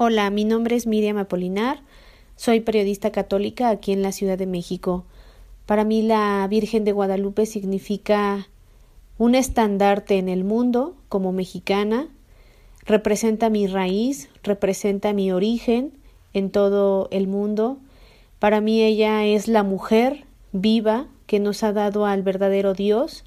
Hola, mi nombre es Miriam Apolinar, soy periodista católica aquí en la Ciudad de México. Para mí la Virgen de Guadalupe significa un estandarte en el mundo como mexicana, representa mi raíz, representa mi origen en todo el mundo. Para mí ella es la mujer viva que nos ha dado al verdadero Dios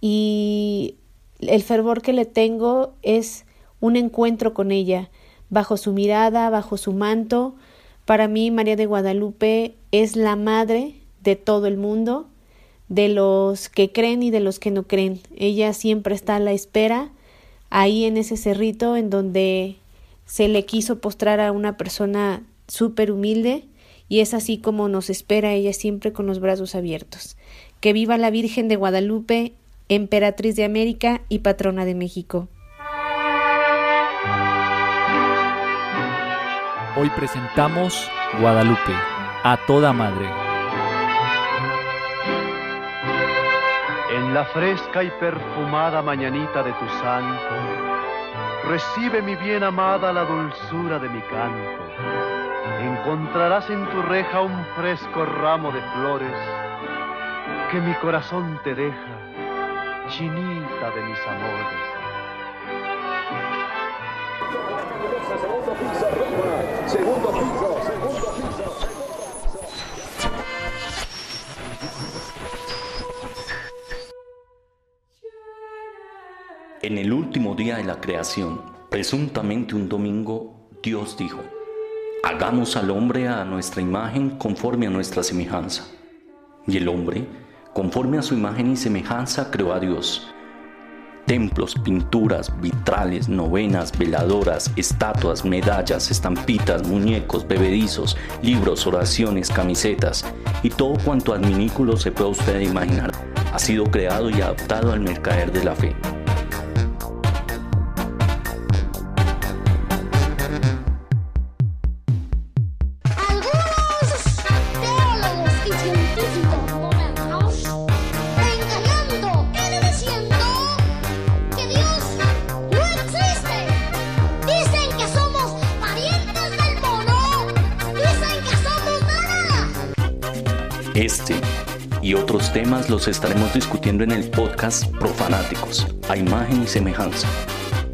y el fervor que le tengo es un encuentro con ella bajo su mirada, bajo su manto. Para mí, María de Guadalupe es la madre de todo el mundo, de los que creen y de los que no creen. Ella siempre está a la espera, ahí en ese cerrito en donde se le quiso postrar a una persona súper humilde, y es así como nos espera ella siempre con los brazos abiertos. Que viva la Virgen de Guadalupe, emperatriz de América y patrona de México. Hoy presentamos Guadalupe, a toda madre. En la fresca y perfumada mañanita de tu santo, recibe mi bien amada la dulzura de mi canto. Encontrarás en tu reja un fresco ramo de flores que mi corazón te deja, chinita de mis amores. Segundo piso, segundo piso. En el último día de la creación, presuntamente un domingo, Dios dijo, hagamos al hombre a nuestra imagen conforme a nuestra semejanza. Y el hombre, conforme a su imagen y semejanza, creó a Dios templos, pinturas, vitrales, novenas, veladoras, estatuas, medallas, estampitas, muñecos, bebedizos, libros, oraciones, camisetas y todo cuanto adminículo se pueda usted imaginar ha sido creado y adaptado al mercader de la fe. Los estaremos discutiendo en el podcast Profanáticos, a imagen y semejanza.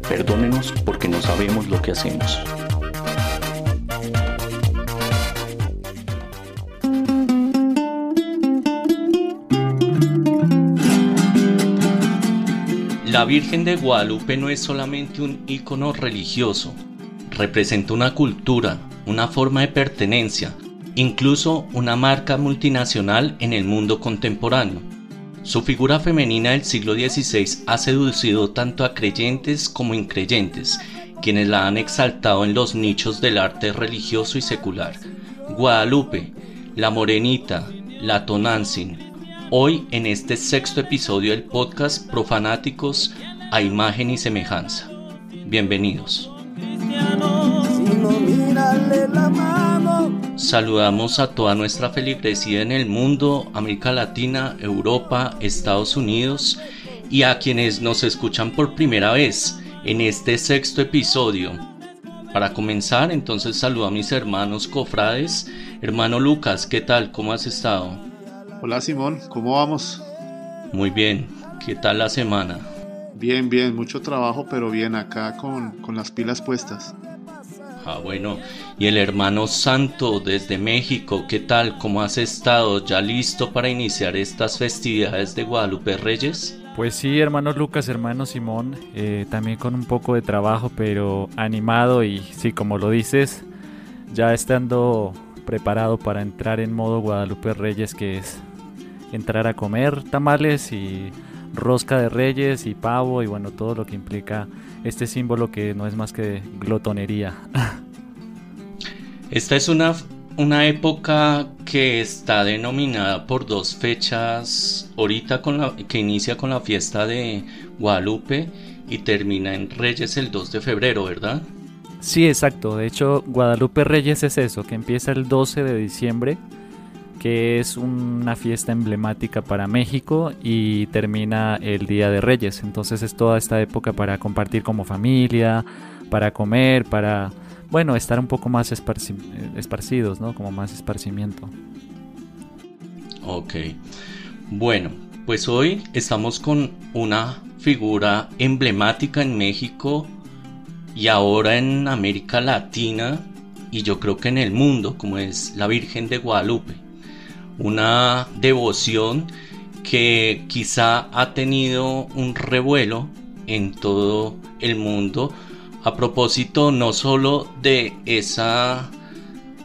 Perdónenos porque no sabemos lo que hacemos. La Virgen de Guadalupe no es solamente un icono religioso, representa una cultura, una forma de pertenencia, incluso una marca multinacional en el mundo contemporáneo. Su figura femenina del siglo XVI ha seducido tanto a creyentes como increyentes, quienes la han exaltado en los nichos del arte religioso y secular. Guadalupe, la Morenita, la Tonantzin. Hoy en este sexto episodio del podcast Profanáticos a imagen y semejanza. Bienvenidos. Saludamos a toda nuestra feligresía en el mundo, América Latina, Europa, Estados Unidos y a quienes nos escuchan por primera vez en este sexto episodio. Para comenzar, entonces saludo a mis hermanos cofrades. Hermano Lucas, ¿qué tal? ¿Cómo has estado? Hola Simón, ¿cómo vamos? Muy bien, ¿qué tal la semana? Bien, bien, mucho trabajo, pero bien acá con, con las pilas puestas. Ah, bueno. Y el hermano Santo desde México, ¿qué tal? ¿Cómo has estado? ¿Ya listo para iniciar estas festividades de Guadalupe Reyes? Pues sí, hermano Lucas, hermano Simón, eh, también con un poco de trabajo, pero animado y sí, como lo dices, ya estando preparado para entrar en modo Guadalupe Reyes, que es entrar a comer tamales y rosca de reyes y pavo y bueno, todo lo que implica este símbolo que no es más que glotonería. Esta es una, una época que está denominada por dos fechas, ahorita con la, que inicia con la fiesta de Guadalupe y termina en Reyes el 2 de febrero, ¿verdad? Sí, exacto. De hecho, Guadalupe Reyes es eso, que empieza el 12 de diciembre que es una fiesta emblemática para México y termina el Día de Reyes. Entonces es toda esta época para compartir como familia, para comer, para bueno, estar un poco más esparcidos, ¿no? Como más esparcimiento. Ok. Bueno, pues hoy estamos con una figura emblemática en México y ahora en América Latina y yo creo que en el mundo, como es la Virgen de Guadalupe. Una devoción que quizá ha tenido un revuelo en todo el mundo a propósito no solo de esa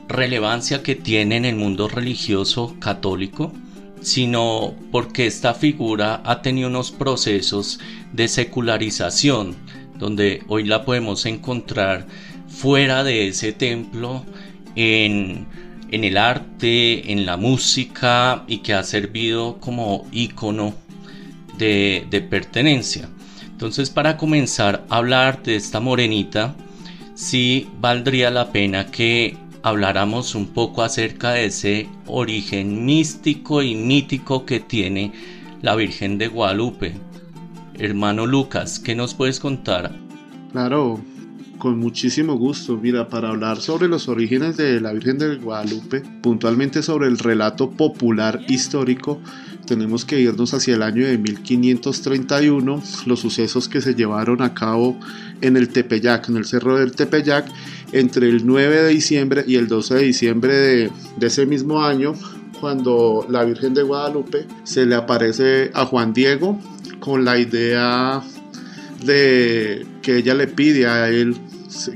relevancia que tiene en el mundo religioso católico, sino porque esta figura ha tenido unos procesos de secularización, donde hoy la podemos encontrar fuera de ese templo en, el arte, en la música y que ha servido como icono de, de pertenencia. Entonces para comenzar a hablar de esta morenita, sí valdría la pena que habláramos un poco acerca de ese origen místico y mítico que tiene la Virgen de Guadalupe. Hermano Lucas, ¿qué nos puedes contar? Claro, con muchísimo gusto. Mira, para hablar sobre los orígenes de la Virgen de Guadalupe, puntualmente sobre el relato popular histórico, tenemos que irnos hacia el año de 1531, los sucesos que se llevaron a cabo en el Tepeyac, en el cerro del Tepeyac, entre el 9 de diciembre y el 12 de diciembre de, de ese mismo año, cuando la Virgen de Guadalupe se le aparece a Juan Diego con la idea de que ella le pide a él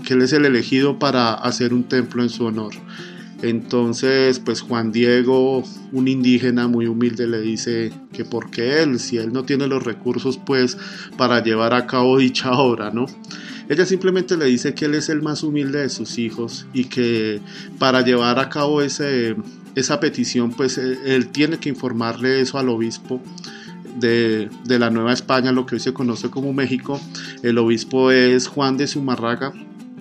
que él es el elegido para hacer un templo en su honor. Entonces, pues Juan Diego, un indígena muy humilde, le dice que porque él, si él no tiene los recursos, pues para llevar a cabo dicha obra, ¿no? Ella simplemente le dice que él es el más humilde de sus hijos y que para llevar a cabo ese, esa petición, pues él tiene que informarle eso al obispo. De, de, la Nueva España, lo que hoy se conoce como México. El obispo es Juan de Zumárraga,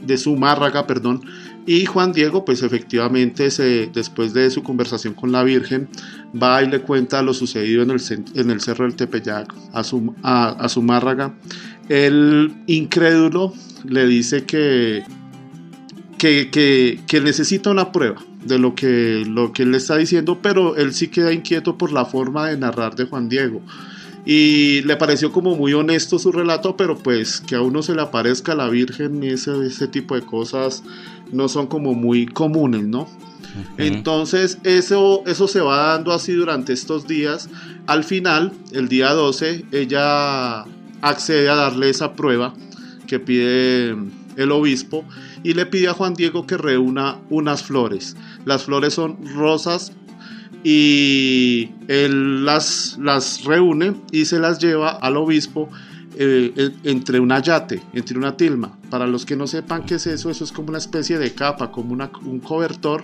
de Zumárraga, perdón, y Juan Diego, pues efectivamente, se, después de su conversación con la Virgen, va y le cuenta lo sucedido en el, en el Cerro del Tepeyac a, su, a, Zumárraga. El incrédulo le dice que, que, que, que, necesita una prueba de lo que, lo que él le está diciendo, pero él sí queda inquieto por la forma de narrar de Juan Diego y le pareció como muy honesto su relato, pero pues que a uno se le aparezca la Virgen y ese, ese tipo de cosas no son como muy comunes, ¿no? Entonces eso, eso se va dando así durante estos días. Al final, el día 12, ella accede a darle esa prueba que pide el obispo y le pide a Juan Diego que reúna unas flores. Las flores son rosas y él las, las reúne y se las lleva al obispo eh, entre una yate, entre una tilma. Para los que no sepan qué es eso, eso es como una especie de capa, como un cobertor.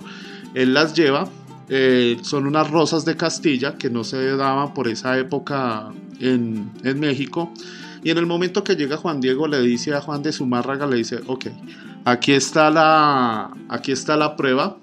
Él las lleva, eh, son unas rosas de Castilla que no se daban por esa época en, en, México. Y en el momento que llega Juan Diego le dice a Juan de Zumárraga, le dice, ok, aquí está la, aquí está la prueba,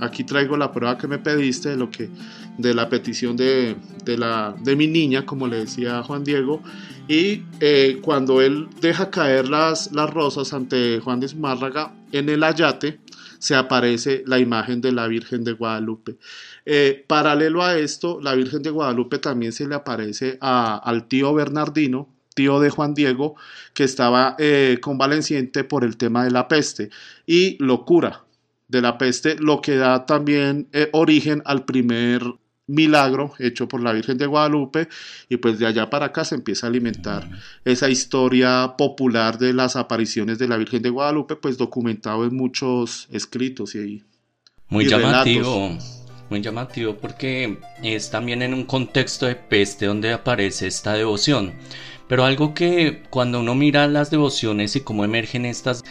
aquí traigo la prueba que me pediste de lo que de la petición de, de, la, de mi niña, como le decía Juan Diego, y eh, cuando él deja caer las, las rosas ante Juan de Zumárraga, en el ayate se aparece la imagen de la Virgen de Guadalupe. Eh, paralelo a esto, la Virgen de Guadalupe también se le aparece al tío Bernardino, tío de Juan Diego, que estaba eh, convaleciente por el tema de la peste. Y lo cura de la peste, lo que da también eh, origen al primer milagro hecho por la Virgen de Guadalupe. Y pues de allá para acá se empieza a alimentar esa historia popular de las apariciones de la Virgen de Guadalupe pues documentado en muchos escritos y muy llamativo muy llamativo porque es también en un contexto de peste donde aparece esta devoción pero algo que cuando uno mira las devociones y cómo emergen estas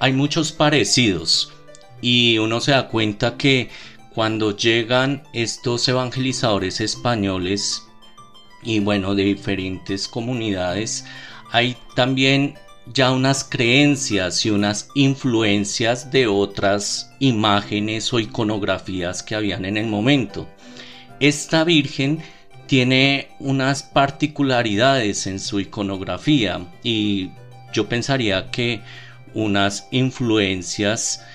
hay muchos parecidos y uno se da cuenta que cuando llegan estos evangelizadores españoles y bueno de diferentes comunidades hay también ya unas creencias y unas influencias de otras imágenes o iconografías que habían en el momento. Esta Virgen tiene unas particularidades en su iconografía y yo pensaría que unas influencias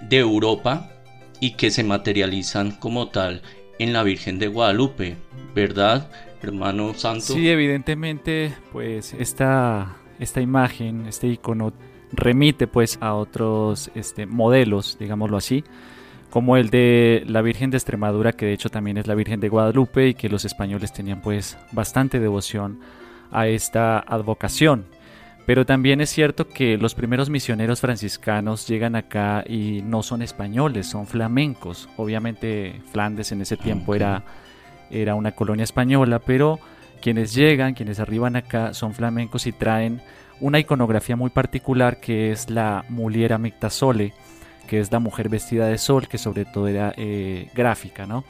de Europa y que se materializan como tal en la Virgen de Guadalupe, ¿verdad, hermano santo? Sí, evidentemente, pues esta, esta imagen, este icono remite pues a otros este, modelos, digámoslo así, como el de la Virgen de Extremadura, que de hecho también es la Virgen de Guadalupe y que los españoles tenían pues bastante devoción a esta advocación. Pero también es cierto que los primeros misioneros franciscanos llegan acá y no son españoles, son flamencos. Obviamente Flandes en ese tiempo era, era una colonia española, pero quienes llegan, quienes arriban acá son flamencos y traen una iconografía muy particular que es la Muliera Mictasole, que es la mujer vestida de sol, que sobre todo era eh, gráfica, ¿no?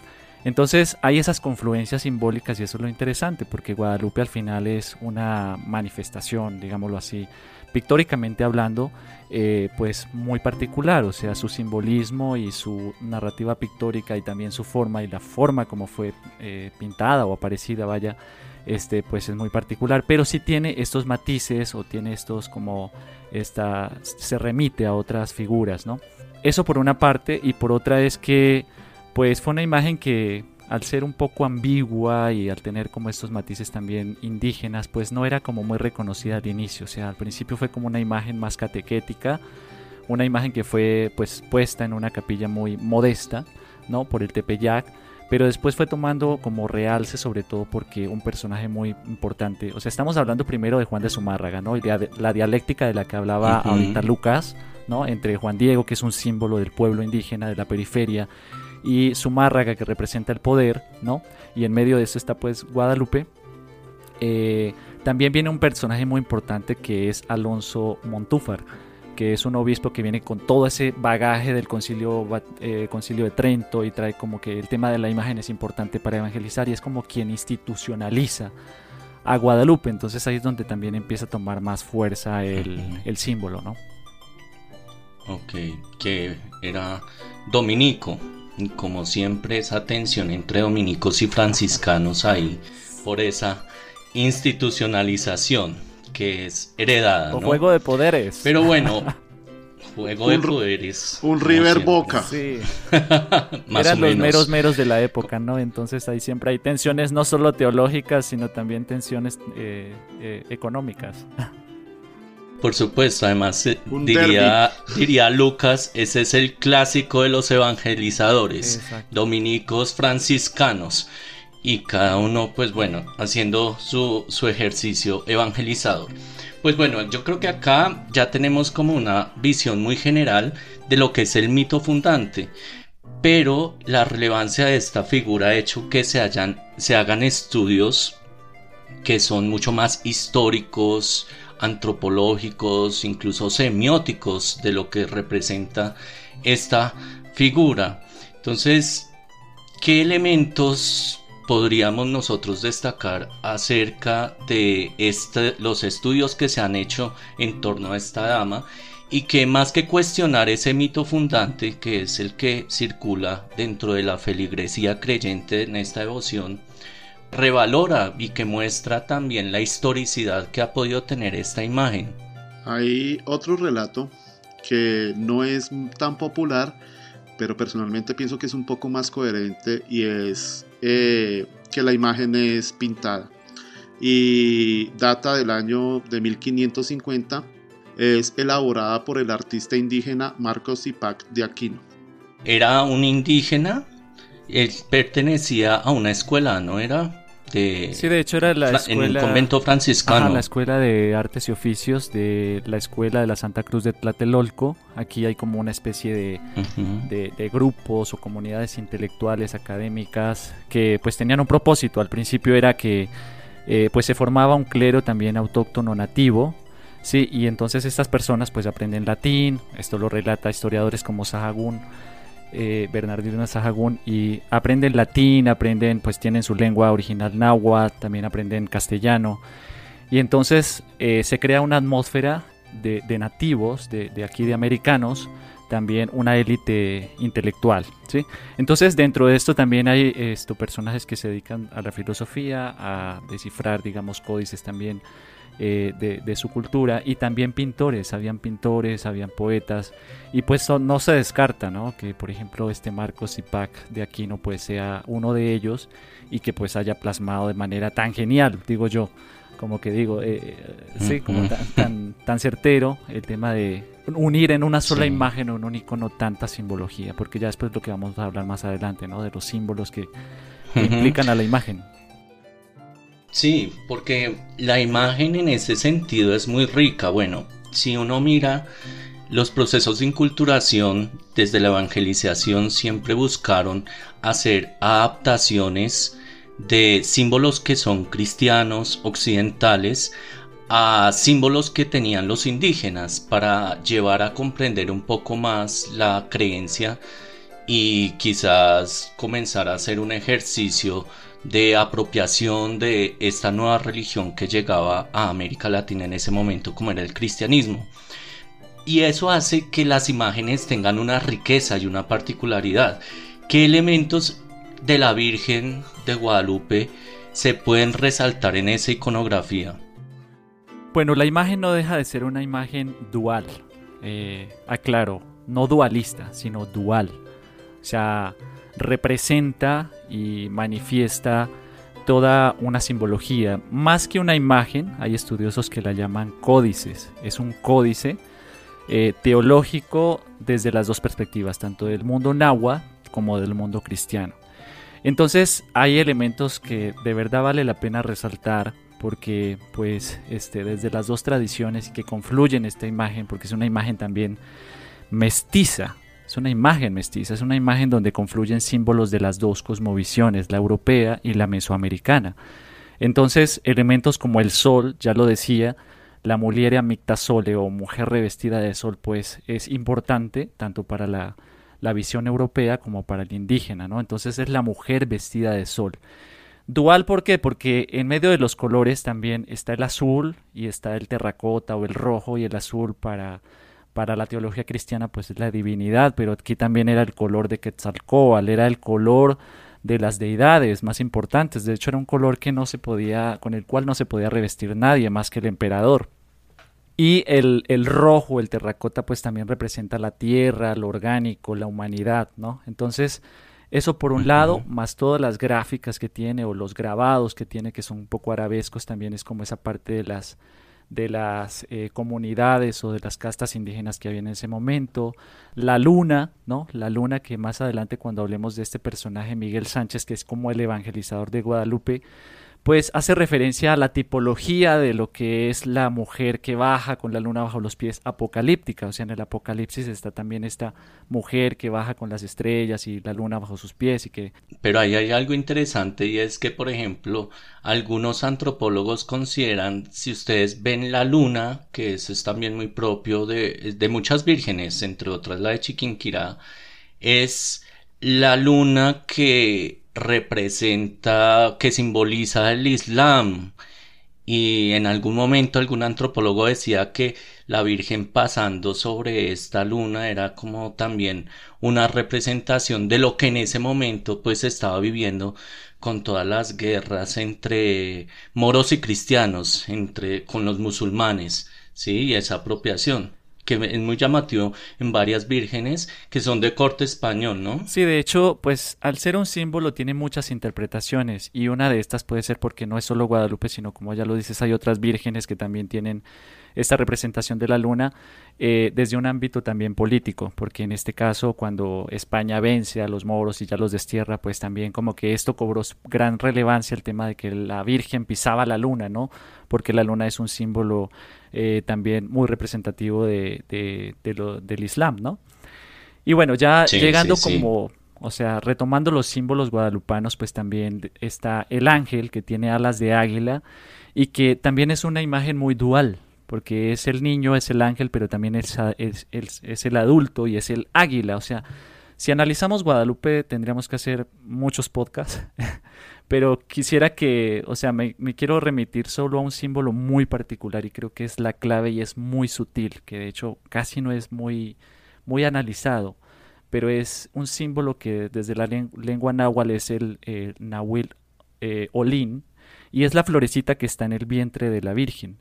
Entonces hay esas confluencias simbólicas y eso es lo interesante, porque Guadalupe al final es una manifestación, digámoslo así, pictóricamente hablando, eh, pues muy particular, o sea, su simbolismo y su narrativa pictórica y también su forma y la forma como fue eh, pintada o aparecida, vaya, este, pues es muy particular, pero sí tiene estos matices o tiene estos como esta, se remite a otras figuras, ¿no? Eso por una parte y por otra es que pues fue una imagen que al ser un poco ambigua y al tener como estos matices también indígenas, pues no era como muy reconocida de inicio, o sea, al principio fue como una imagen más catequética, una imagen que fue pues puesta en una capilla muy modesta, ¿no? Por el Tepeyac, pero después fue tomando como realce sobre todo porque un personaje muy importante, o sea, estamos hablando primero de Juan de Zumárraga, ¿no? Y la dialéctica de la que hablaba ahorita Lucas, Entre Juan Diego, que es un símbolo del pueblo indígena de la periferia, y Zumárraga, que representa el poder, ¿no? Y en medio de eso está pues Guadalupe. Eh, también viene un personaje muy importante que es Alonso Montúfar, que es un obispo que viene con todo ese bagaje del concilio, eh, concilio de Trento y trae como que el tema de la imagen es importante para evangelizar y es como quien institucionaliza a Guadalupe. Entonces ahí es donde también empieza a tomar más fuerza el, el símbolo, ¿no? Ok, que era dominico. Como siempre, esa tensión entre dominicos y franciscanos ahí, por esa institucionalización que es heredada. O juego de poderes. Pero bueno, juego de poderes. Un River Boca. Sí. Eran los meros meros de la época, ¿no? Entonces ahí siempre hay tensiones no solo teológicas, sino también tensiones eh, eh, económicas. Por supuesto, además eh, diría, diría Lucas, ese es el clásico de los evangelizadores, dominicos franciscanos, y cada uno, pues bueno, haciendo su, su ejercicio evangelizador. Pues bueno, yo creo que acá ya tenemos como una visión muy general de lo que es el mito fundante, pero la relevancia de esta figura ha hecho que se, hayan, se hagan estudios que son mucho más históricos, antropológicos, incluso semióticos de lo que representa esta figura. Entonces, ¿qué elementos podríamos nosotros destacar acerca de este, los estudios que se han hecho en torno a esta dama y que más que cuestionar ese mito fundante que es el que circula dentro de la feligresía creyente en esta devoción, revalora y que muestra también la historicidad que ha podido tener esta imagen. Hay otro relato que no es tan popular, pero personalmente pienso que es un poco más coherente y es eh, que la imagen es pintada y data del año de 1550. Es elaborada por el artista indígena Marcos Zipac de Aquino. Era un indígena, él pertenecía a una escuela, ¿no era? Sí, de hecho era la escuela... En el convento franciscano. la escuela de artes y oficios de la escuela de la Santa Cruz de Tlatelolco. Aquí hay como una especie de, de, grupos o comunidades intelectuales, académicas, que pues tenían un propósito. Al principio era que eh, pues se formaba un clero también autóctono nativo, Sí, y entonces estas personas pues aprenden latín, esto lo relata historiadores como Sahagún, eh, Bernardino Sahagún y aprenden latín, aprenden, pues tienen su lengua original náhuatl, también aprenden castellano. Y entonces eh, se crea una atmósfera de, nativos, de, aquí de americanos, también una élite intelectual. ¿sí? Entonces dentro de esto también hay esto, personajes que se dedican a la filosofía, a descifrar, digamos, códices también eh, de, su cultura y también pintores, habían pintores, habían poetas y pues no se descarta, ¿no? Que por ejemplo este Marcos Zipac de Aquino pues sea uno de ellos y que pues haya plasmado de manera tan genial, digo yo, como que digo, eh, eh, sí, como tan, tan, certero el tema de unir en una sola imagen o en un icono tanta simbología, porque ya después lo que vamos a hablar más adelante, ¿no? De los símbolos que, implican a la imagen. Sí, porque la imagen en ese sentido es muy rica. Bueno, si uno mira los procesos de inculturación desde la evangelización siempre buscaron hacer adaptaciones de símbolos que son cristianos, occidentales, a símbolos que tenían los indígenas para llevar a comprender un poco más la creencia y quizás comenzar a hacer un ejercicio de apropiación de esta nueva religión que llegaba a América Latina en ese momento como era el cristianismo. Y eso hace que las imágenes tengan una riqueza y una particularidad. ¿Qué elementos de la Virgen de Guadalupe se pueden resaltar en esa iconografía? Bueno, la imagen no deja de ser una imagen dual. Eh, aclaro, no dualista, sino dual. O sea, representa y manifiesta toda una simbología. Más que una imagen, hay estudiosos que la llaman códices. Es un códice eh, teológico desde las dos perspectivas, tanto del mundo náhuatl como del mundo cristiano. Entonces hay elementos que de verdad vale la pena resaltar porque pues este, desde las dos tradiciones que confluyen esta imagen, porque es una imagen también mestiza, es una imagen mestiza, es una imagen donde confluyen símbolos de las dos cosmovisiones, la europea y la mesoamericana. Entonces, elementos como el sol, ya lo decía, la mulieria micta sole o mujer revestida de sol, pues es importante tanto para la, la visión europea como para el indígena, ¿no? Entonces es la mujer vestida de sol. Dual, ¿por qué? Porque en medio de los colores también está el azul y está el terracota o el rojo y el azul para para la teología cristiana pues es la divinidad, pero aquí también era el color de Quetzalcóatl, era el color de las deidades más importantes, de hecho era un color que no se podía, con el cual no se podía revestir nadie más que el emperador. Y el, el rojo, el terracota, pues también representa la tierra, lo orgánico, la humanidad, ¿no? Entonces, eso por un lado, más todas las gráficas que tiene o los grabados que tiene, que son un poco arabescos, también es como esa parte de las de las eh, comunidades o de las castas indígenas que había en ese momento, la luna, ¿no? La luna que más adelante cuando hablemos de este personaje Miguel Sánchez, que es como el evangelizador de Guadalupe, pues hace referencia a la tipología de lo que es la mujer que baja con la luna bajo los pies apocalíptica, o sea, en el Apocalipsis está también esta mujer que baja con las estrellas y la luna bajo sus pies y que... Pero ahí hay algo interesante y es que, por ejemplo, algunos antropólogos consideran, si ustedes ven la luna, que eso es también muy propio de, de muchas vírgenes, entre otras la de Chiquinquirá, es la luna que representa, que simboliza el Islam. Y en algún momento algún antropólogo decía que la Virgen pasando sobre esta luna era como también una representación de lo que en ese momento pues estaba viviendo con todas las guerras entre moros y cristianos, entre con los musulmanes, sí, y esa apropiación que es muy llamativo en varias vírgenes que son de corte español, ¿no? Sí, de hecho, pues al ser un símbolo tiene muchas interpretaciones y una de estas puede ser porque no es solo Guadalupe, sino como ya lo dices, hay otras vírgenes que también tienen esta representación de la luna eh, desde un ámbito también político, porque en este caso cuando España vence a los moros y ya los destierra, pues también como que esto cobró gran relevancia el tema de que la Virgen pisaba la luna, ¿no? Porque la luna es un símbolo eh, también muy representativo de, de, lo, del Islam, ¿no? Y bueno, ya llegando como, o sea, retomando los símbolos guadalupanos, pues también está el ángel que tiene alas de águila y que también es una imagen muy dual, porque es el niño, es el ángel, pero también es, es, el adulto y es el águila. O sea, si analizamos Guadalupe tendríamos que hacer muchos podcasts, pero quisiera que, o sea, me, quiero remitir solo a un símbolo muy particular y creo que es la clave y es muy sutil, que de hecho casi no es muy, muy analizado, pero es un símbolo que desde la lengua náhuatl es el eh, nahuil eh, olín y es la florecita que está en el vientre de la Virgen.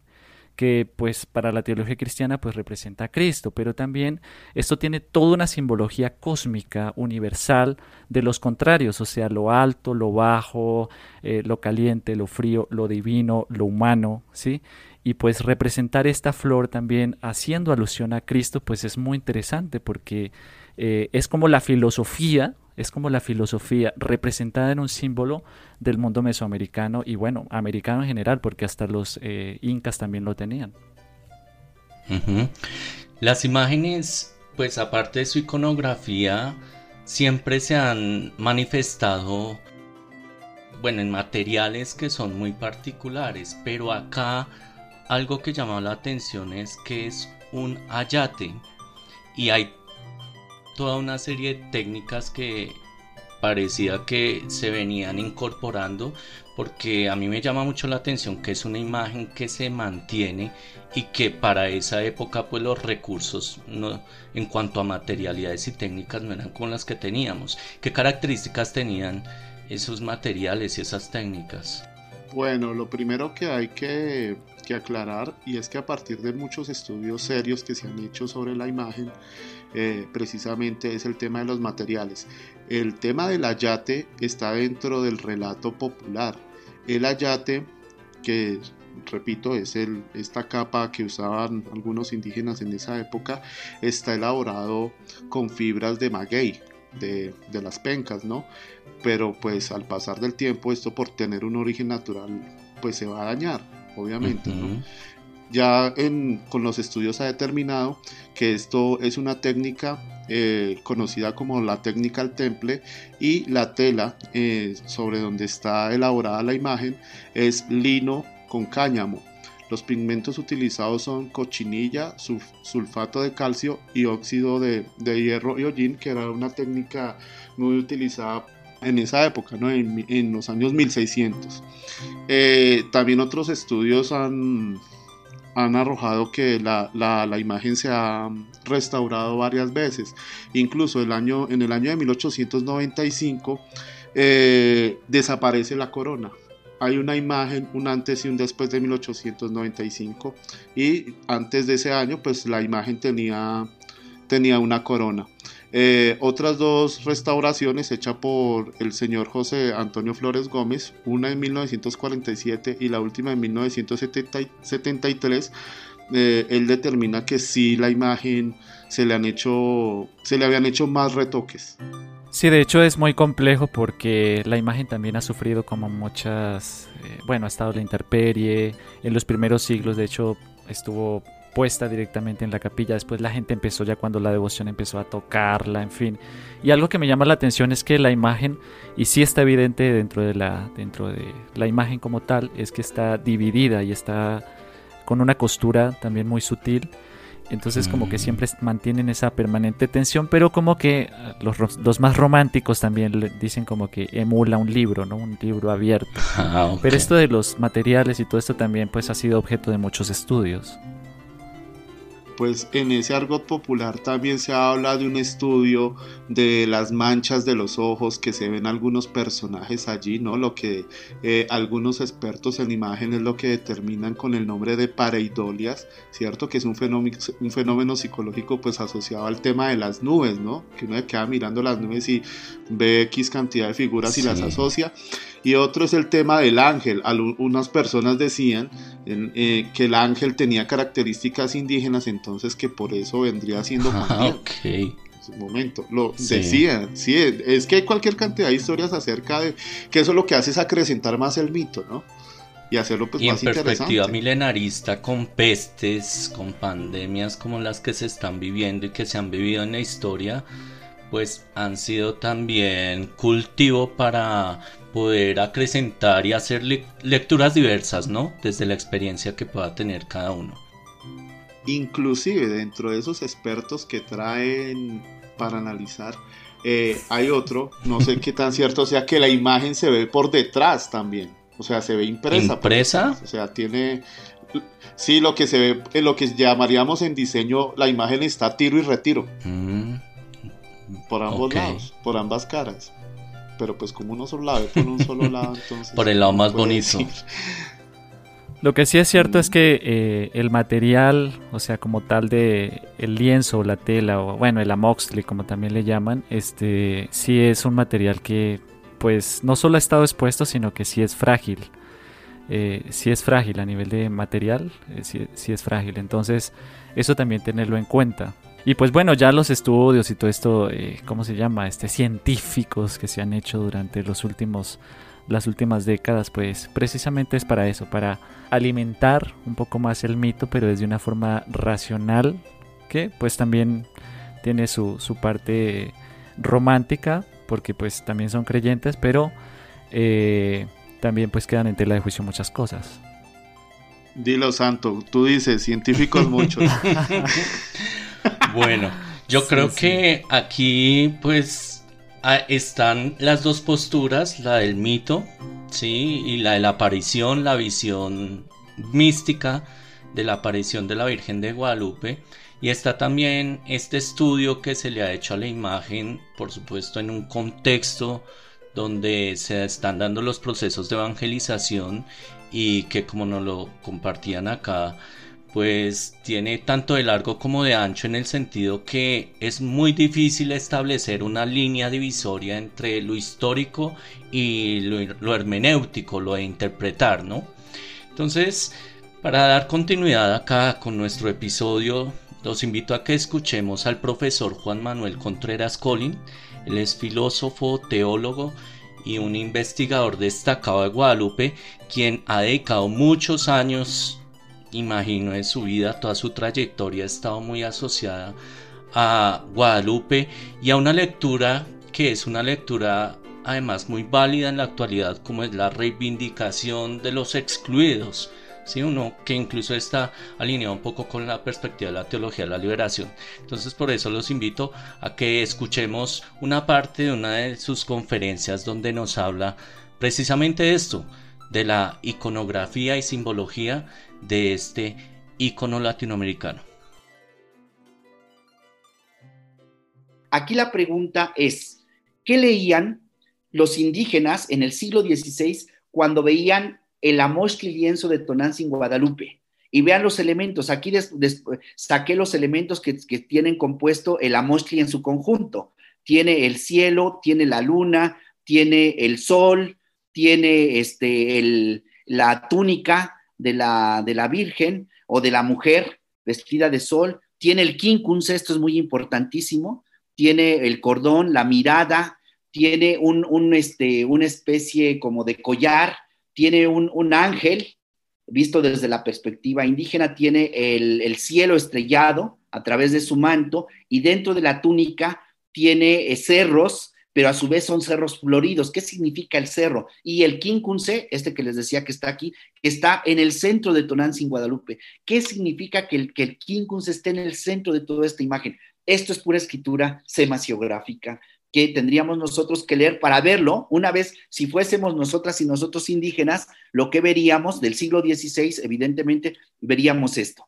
Que pues para la teología cristiana pues representa a Cristo, pero también esto tiene toda una simbología cósmica, universal, de los contrarios, o sea, lo alto, lo bajo, eh, lo caliente, lo frío, lo divino, lo humano, ¿sí? Y pues representar esta flor también haciendo alusión a Cristo, pues es muy interesante porque eh, es como la filosofía, es como la filosofía representada en un símbolo del mundo mesoamericano y bueno, americano en general, porque hasta los eh, incas también lo tenían. Las imágenes, pues aparte de su iconografía, siempre se han manifestado, bueno, en materiales que son muy particulares, pero acá algo que llama la atención es que es un ayate y hay toda una serie de técnicas que parecía que se venían incorporando porque a mí me llama mucho la atención que es una imagen que se mantiene y que para esa época pues los recursos no, en cuanto a materialidades y técnicas no eran como las que teníamos. ¿Qué características tenían esos materiales y esas técnicas? Bueno, lo primero que hay que, que aclarar y es que a partir de muchos estudios serios que se han hecho sobre la imagen, eh, precisamente es el tema de los materiales. El tema del ayate está dentro del relato popular. El ayate, que repito, es el, esta capa que usaban algunos indígenas en esa época, está elaborado con fibras de maguey, de, las pencas, ¿no? Pero pues al pasar del tiempo, esto por tener un origen natural, pues se va a dañar, obviamente, ¿no? Ya con los estudios ha determinado que esto es una técnica eh, conocida como la técnica al temple y la tela eh, sobre donde está elaborada la imagen es lino con cáñamo. Los pigmentos utilizados son cochinilla, sulfato de calcio y óxido de, hierro y hollín, que era una técnica muy utilizada en esa época, ¿no? en, los años 1600. Eh, también otros estudios han, han arrojado que la, la, imagen se ha restaurado varias veces. Incluso el año, en el año de 1895 eh, desaparece la corona. Hay una imagen, un antes y un después de 1895 y antes de ese año pues la imagen tenía, tenía una corona. Eh, otras dos restauraciones hechas por el señor José Antonio Flores Gómez, una en 1947 y la última en 1973, eh, él determina que sí la imagen se le han hecho, se le habían hecho más retoques. Sí, de hecho es muy complejo porque la imagen también ha sufrido como muchas, eh, bueno, ha estado la intemperie, en los primeros siglos de hecho estuvo puesta directamente en la capilla. Después la gente empezó ya cuando la devoción empezó a tocarla, en fin. Y algo que me llama la atención es que la imagen, y sí está evidente dentro de la, dentro de la imagen como tal, es que está dividida y está con una costura también muy sutil. Entonces como que mm. siempre mantienen esa permanente tensión, pero como que ah, los, más románticos también dicen como que emula un libro, ¿no? Un libro abierto. Ah, pero esto de los materiales y todo esto también pues ha sido objeto de muchos estudios pues en ese argot popular también se habla de un estudio de las manchas de los ojos que se ven algunos personajes allí, ¿no? Lo que eh, algunos expertos en imágenes lo que determinan con el nombre de pareidolias, ¿cierto? Que es un fenómeno, un fenómeno psicológico pues asociado al tema de las nubes, ¿no? Que uno queda mirando las nubes y ve X cantidad de figuras y las asocia y otro es el tema del ángel. Algunas personas decían eh, que el ángel tenía características indígenas, entonces que por eso vendría siendo ah, En su momento, lo decían, sí, es que hay cualquier cantidad de historias acerca de que eso lo que hace es acrecentar más el mito, ¿no? y hacerlo pues y más en perspectiva milenarista con pestes, con pandemias como las que se están viviendo y que se han vivido en la historia, pues han sido también cultivo para poder acrecentar y hacer lecturas diversas, ¿no? Desde la experiencia que pueda tener cada uno. Inclusive dentro de esos expertos que traen para analizar, eh, hay otro, no sé qué tan cierto sea, que la imagen se ve por detrás también. O sea, se ve impresa. ¿Impresa? O sea, tiene... Sí, lo que se ve, eh, lo que llamaríamos en diseño, la imagen está tiro y retiro. Mm. por ambos lados, por ambas caras pero pues como uno solo la ve por un solo lado, entonces... por el lado más bonito. Lo que sí es cierto es que eh, el material, o sea, como tal de el lienzo o la tela, o bueno, el amoxtli, como también le llaman, este sí es un material que pues no solo ha estado expuesto, sino que sí es frágil. Eh, sí es frágil a nivel de material, eh, sí, es frágil. Entonces, eso también tenerlo en cuenta. Y pues bueno, ya los estudios y todo esto, eh, ¿cómo se llama? Este, científicos que se han hecho durante los últimos, las últimas décadas, pues precisamente es para eso, para alimentar un poco más el mito, pero desde una forma racional, que pues también tiene su, su parte romántica, porque pues también son creyentes, pero eh, también pues quedan en tela de juicio muchas cosas. Dilo santo, tú dices científicos muchos. bueno, yo creo que aquí pues están las dos posturas, la del mito, sí, y la de la aparición, la visión mística de la aparición de la Virgen de Guadalupe. Y está también este estudio que se le ha hecho a la imagen, por supuesto en un contexto donde se están dando los procesos de evangelización y que como nos lo compartían acá, pues tiene tanto de largo como de ancho en el sentido que es muy difícil establecer una línea divisoria entre lo histórico y lo, lo hermenéutico, lo de interpretar, ¿no? Entonces, para dar continuidad acá con nuestro episodio los invito a que escuchemos al profesor Juan Manuel Contreras Colin. Él es filósofo, teólogo y un investigador destacado de Guadalupe, quien ha dedicado muchos años, imagino, en su vida, toda su trayectoria ha estado muy asociada a Guadalupe y a una lectura que es una lectura además muy válida en la actualidad como es la reivindicación de los excluidos uno que incluso está alineado un poco con la perspectiva de la teología de la liberación. Entonces por eso los invito a que escuchemos una parte de una de sus conferencias donde nos habla precisamente esto, de la iconografía y simbología de este icono latinoamericano. Aquí la pregunta es, ¿qué leían los indígenas en el siglo XVI cuando veían el Amoshki lienzo de Tonantzin Guadalupe. Y vean los elementos, aquí saqué los elementos que, tienen compuesto el Amoshki en su conjunto. Tiene el cielo, tiene la luna, tiene el sol, tiene este, la túnica de la, de la Virgen o de la mujer vestida de sol, tiene el quincunce, esto es muy importantísimo, tiene el cordón, la mirada, tiene un, este, una especie como de collar, tiene un, ángel, visto desde la perspectiva indígena, tiene el, cielo estrellado a través de su manto y dentro de la túnica tiene eh, cerros, pero a su vez son cerros floridos. ¿Qué significa el cerro? Y el quincunce, este que les decía que está aquí, está en el centro de Tonantzin, Guadalupe. ¿Qué significa que el, que quincunce esté en el centro de toda esta imagen? Esto es pura escritura semasiográfica que tendríamos nosotros que leer para verlo. Una vez, si fuésemos nosotras y nosotros indígenas, lo que veríamos del siglo XVI, evidentemente, veríamos esto.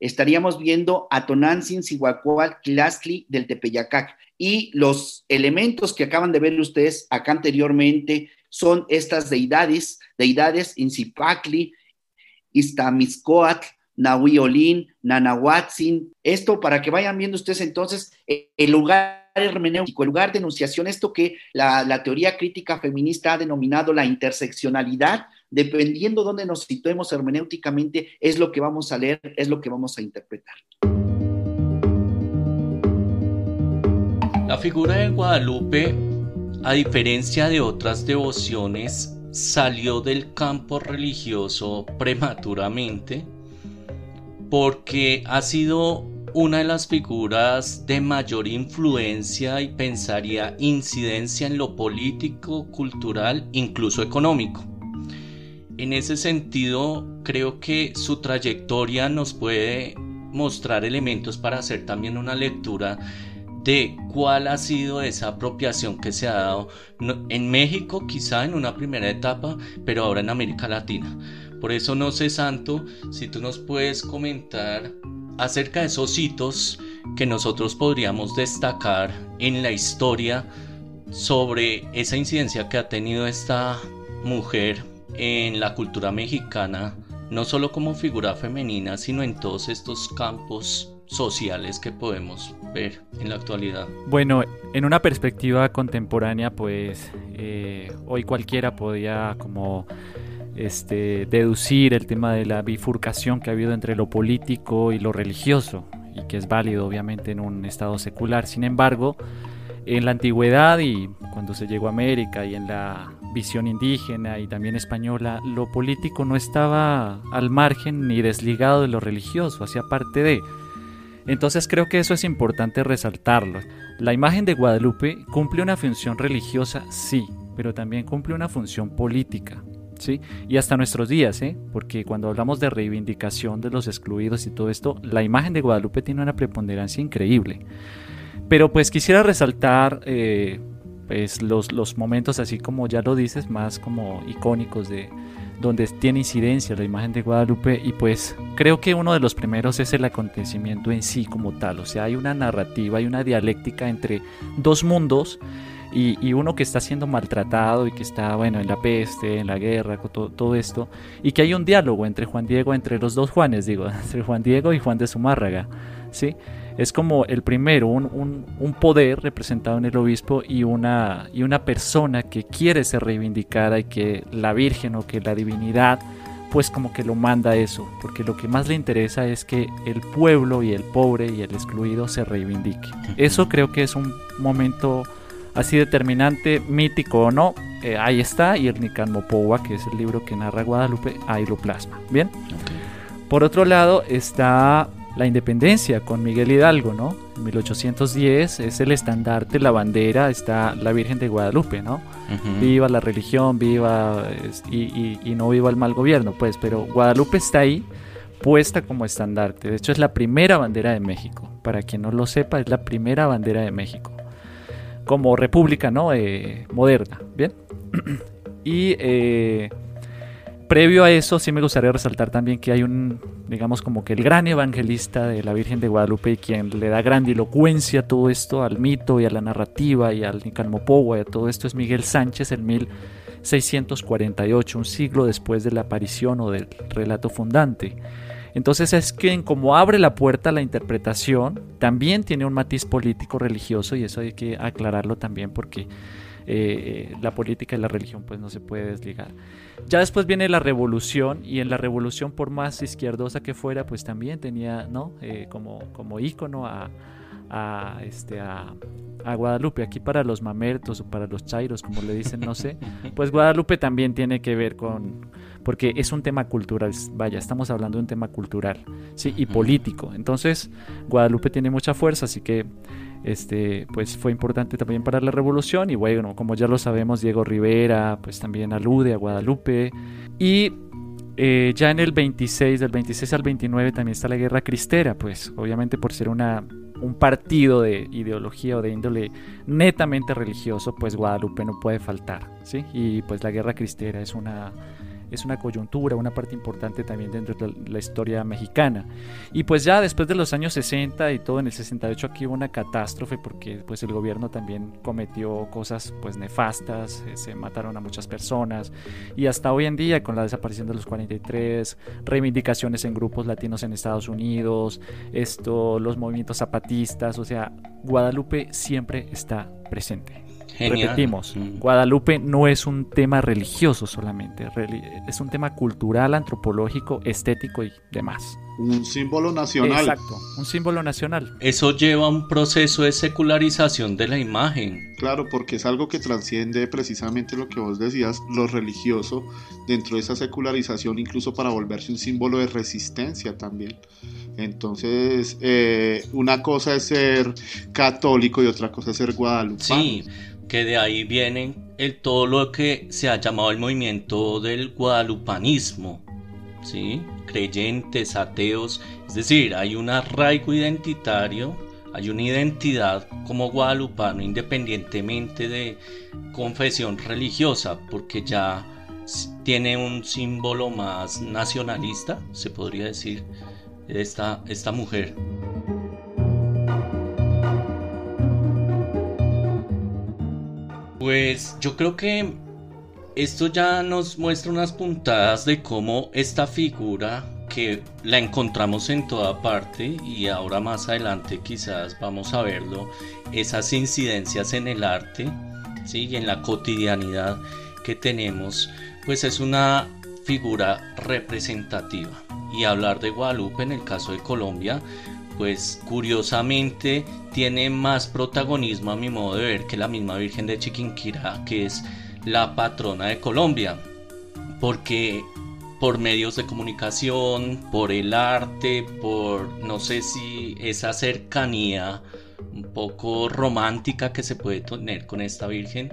Estaríamos viendo a Tonantzin, Sihuacual, Tlaxtli del Tepeyacac. Y los elementos que acaban de ver ustedes acá anteriormente son estas deidades, deidades Incipacli, Istamiscoatl, Nahuiolín, Nanahuatzin. Esto para que vayan viendo ustedes entonces el lugar hermenéutico, el lugar de enunciación, esto que la, teoría crítica feminista ha denominado la interseccionalidad, dependiendo dónde nos situemos hermenéuticamente, es lo que vamos a leer, es lo que vamos a interpretar. La figura de Guadalupe, a diferencia de otras devociones, salió del campo religioso prematuramente porque ha sido una de las figuras de mayor influencia y pensaría incidencia en lo político, cultural, incluso económico. En ese sentido, creo que su trayectoria nos puede mostrar elementos para hacer también una lectura de cuál ha sido esa apropiación que se ha dado en México, quizá en una primera etapa, pero ahora en América Latina. Por eso no sé, Santo, si tú nos puedes comentar acerca de esos hitos que nosotros podríamos destacar en la historia sobre esa incidencia que ha tenido esta mujer en la cultura mexicana no solo como figura femenina, sino en todos estos campos sociales que podemos ver en la actualidad? Bueno, en una perspectiva contemporánea, pues eh, hoy cualquiera podía como este, deducir el tema de la bifurcación que ha habido entre lo político y lo religioso, y que es válido obviamente en un estado secular. Sin embargo, en la antigüedad y cuando se llegó a América y en la visión indígena y también española, lo político no estaba al margen ni desligado de lo religioso, hacía parte de... Entonces creo que eso es importante resaltarlo. La imagen de Guadalupe cumple una función religiosa, sí, pero también cumple una función política. ¿Sí? Y hasta nuestros días, ¿eh? porque cuando hablamos de reivindicación de los excluidos y todo esto, la imagen de Guadalupe tiene una preponderancia increíble. Pero pues quisiera resaltar eh, pues, los, los momentos, así como ya lo dices, más como icónicos de, donde tiene incidencia la imagen de Guadalupe y pues creo que uno de los primeros es el acontecimiento en sí como tal, o sea, hay una narrativa, hay una dialéctica entre dos mundos y, uno que está siendo maltratado y que está, bueno, en la peste, en la guerra, todo, todo, esto, y que hay un diálogo entre Juan Diego, entre los dos Juanes, digo, entre Juan Diego y Juan de Zumárraga, ¿sí? Es como el primero, un, poder representado en el obispo y una, y una persona que quiere ser reivindicada y que la Virgen o que la divinidad pues como que lo manda eso, porque lo que más le interesa es que el pueblo y el pobre y el excluido se reivindique. Eso creo que es un momento así determinante, mítico o no, eh, ahí está, y el Nican Mopowa, que es el libro que narra Guadalupe, ahí lo plasma. Bien. Por otro lado está la independencia con Miguel Hidalgo, ¿no? En 1810 es el estandarte, la bandera, está la Virgen de Guadalupe, ¿no? Viva la religión, viva y, no viva el mal gobierno, pues, pero Guadalupe está ahí puesta como estandarte. De hecho, es la primera bandera de México. Para quien no lo sepa, es la primera bandera de México. Como república, ¿no? Eh, moderna, ¿bien? y eh, previo a eso, sí me gustaría resaltar también que hay un, digamos, como que el gran evangelista de la Virgen de Guadalupe y quien le da grandilocuencia a todo esto, al mito y a la narrativa y al Nicalmopowa y a todo esto es Miguel Sánchez en 1648, un siglo después de la aparición o del relato fundante. Entonces es que como abre la puerta a la interpretación, también tiene un matiz político religioso y eso hay que aclararlo también porque eh, la política y la religión pues no se puede desligar. Ya después viene la revolución y en la revolución por más izquierdosa que fuera pues también tenía ¿no? Eh, como, como ícono a, a, este, a, Guadalupe. Aquí para los mamertos o para los chairos, como le dicen, no sé, pues Guadalupe también tiene que ver con, porque es un tema cultural, vaya, estamos hablando de un tema cultural, sí, y político. Entonces, Guadalupe tiene mucha fuerza, así que este, pues fue importante también para la revolución y bueno, como ya lo sabemos, Diego Rivera pues también alude a Guadalupe y eh, ya en el 26, del 26 al 29 también está la guerra cristera, pues obviamente por ser una, un partido de ideología o de índole netamente religioso, pues Guadalupe no puede faltar, ¿sí? Y pues la guerra cristera es una es una coyuntura, una parte importante también dentro de la historia mexicana. Y pues ya después de los años 60 y todo en el 68 aquí hubo una catástrofe porque pues el gobierno también cometió cosas pues nefastas, eh, se mataron a muchas personas y hasta hoy en día con la desaparición de los 43, reivindicaciones en grupos latinos en Estados Unidos, esto, los movimientos zapatistas, o sea, Guadalupe siempre está presente. Repetimos, mm. Guadalupe no es un tema religioso solamente, es un tema cultural, antropológico, estético y demás. Un símbolo nacional. Exacto, un símbolo nacional. Eso lleva a un proceso de secularización de la imagen. Claro, porque es algo que transciende precisamente lo que vos decías, lo religioso, dentro de esa secularización, incluso para volverse un símbolo de resistencia también. Entonces, eh, una cosa es ser católico y otra cosa es ser guadalupano. Sí, que de ahí viene el, todo lo que se ha llamado el movimiento del guadalupanismo, ¿sí? creyentes, ateos, es decir, hay un arraigo identitario, hay una identidad como guadalupano independientemente de confesión religiosa, porque ya tiene un símbolo más nacionalista, se podría decir, esta, esta mujer. Pues yo creo que esto ya nos muestra unas puntadas de cómo esta figura que la encontramos en toda parte y ahora más adelante quizás vamos a verlo, esas incidencias en el arte ¿sí? y en la cotidianidad que tenemos, pues es una figura representativa. Y hablar de Guadalupe en el caso de Colombia, pues curiosamente tiene más protagonismo a mi modo de ver que la misma Virgen de Chiquinquirá, que es la patrona de Colombia, porque por medios de comunicación, por el arte, por no sé si esa cercanía un poco romántica que se puede tener con esta Virgen,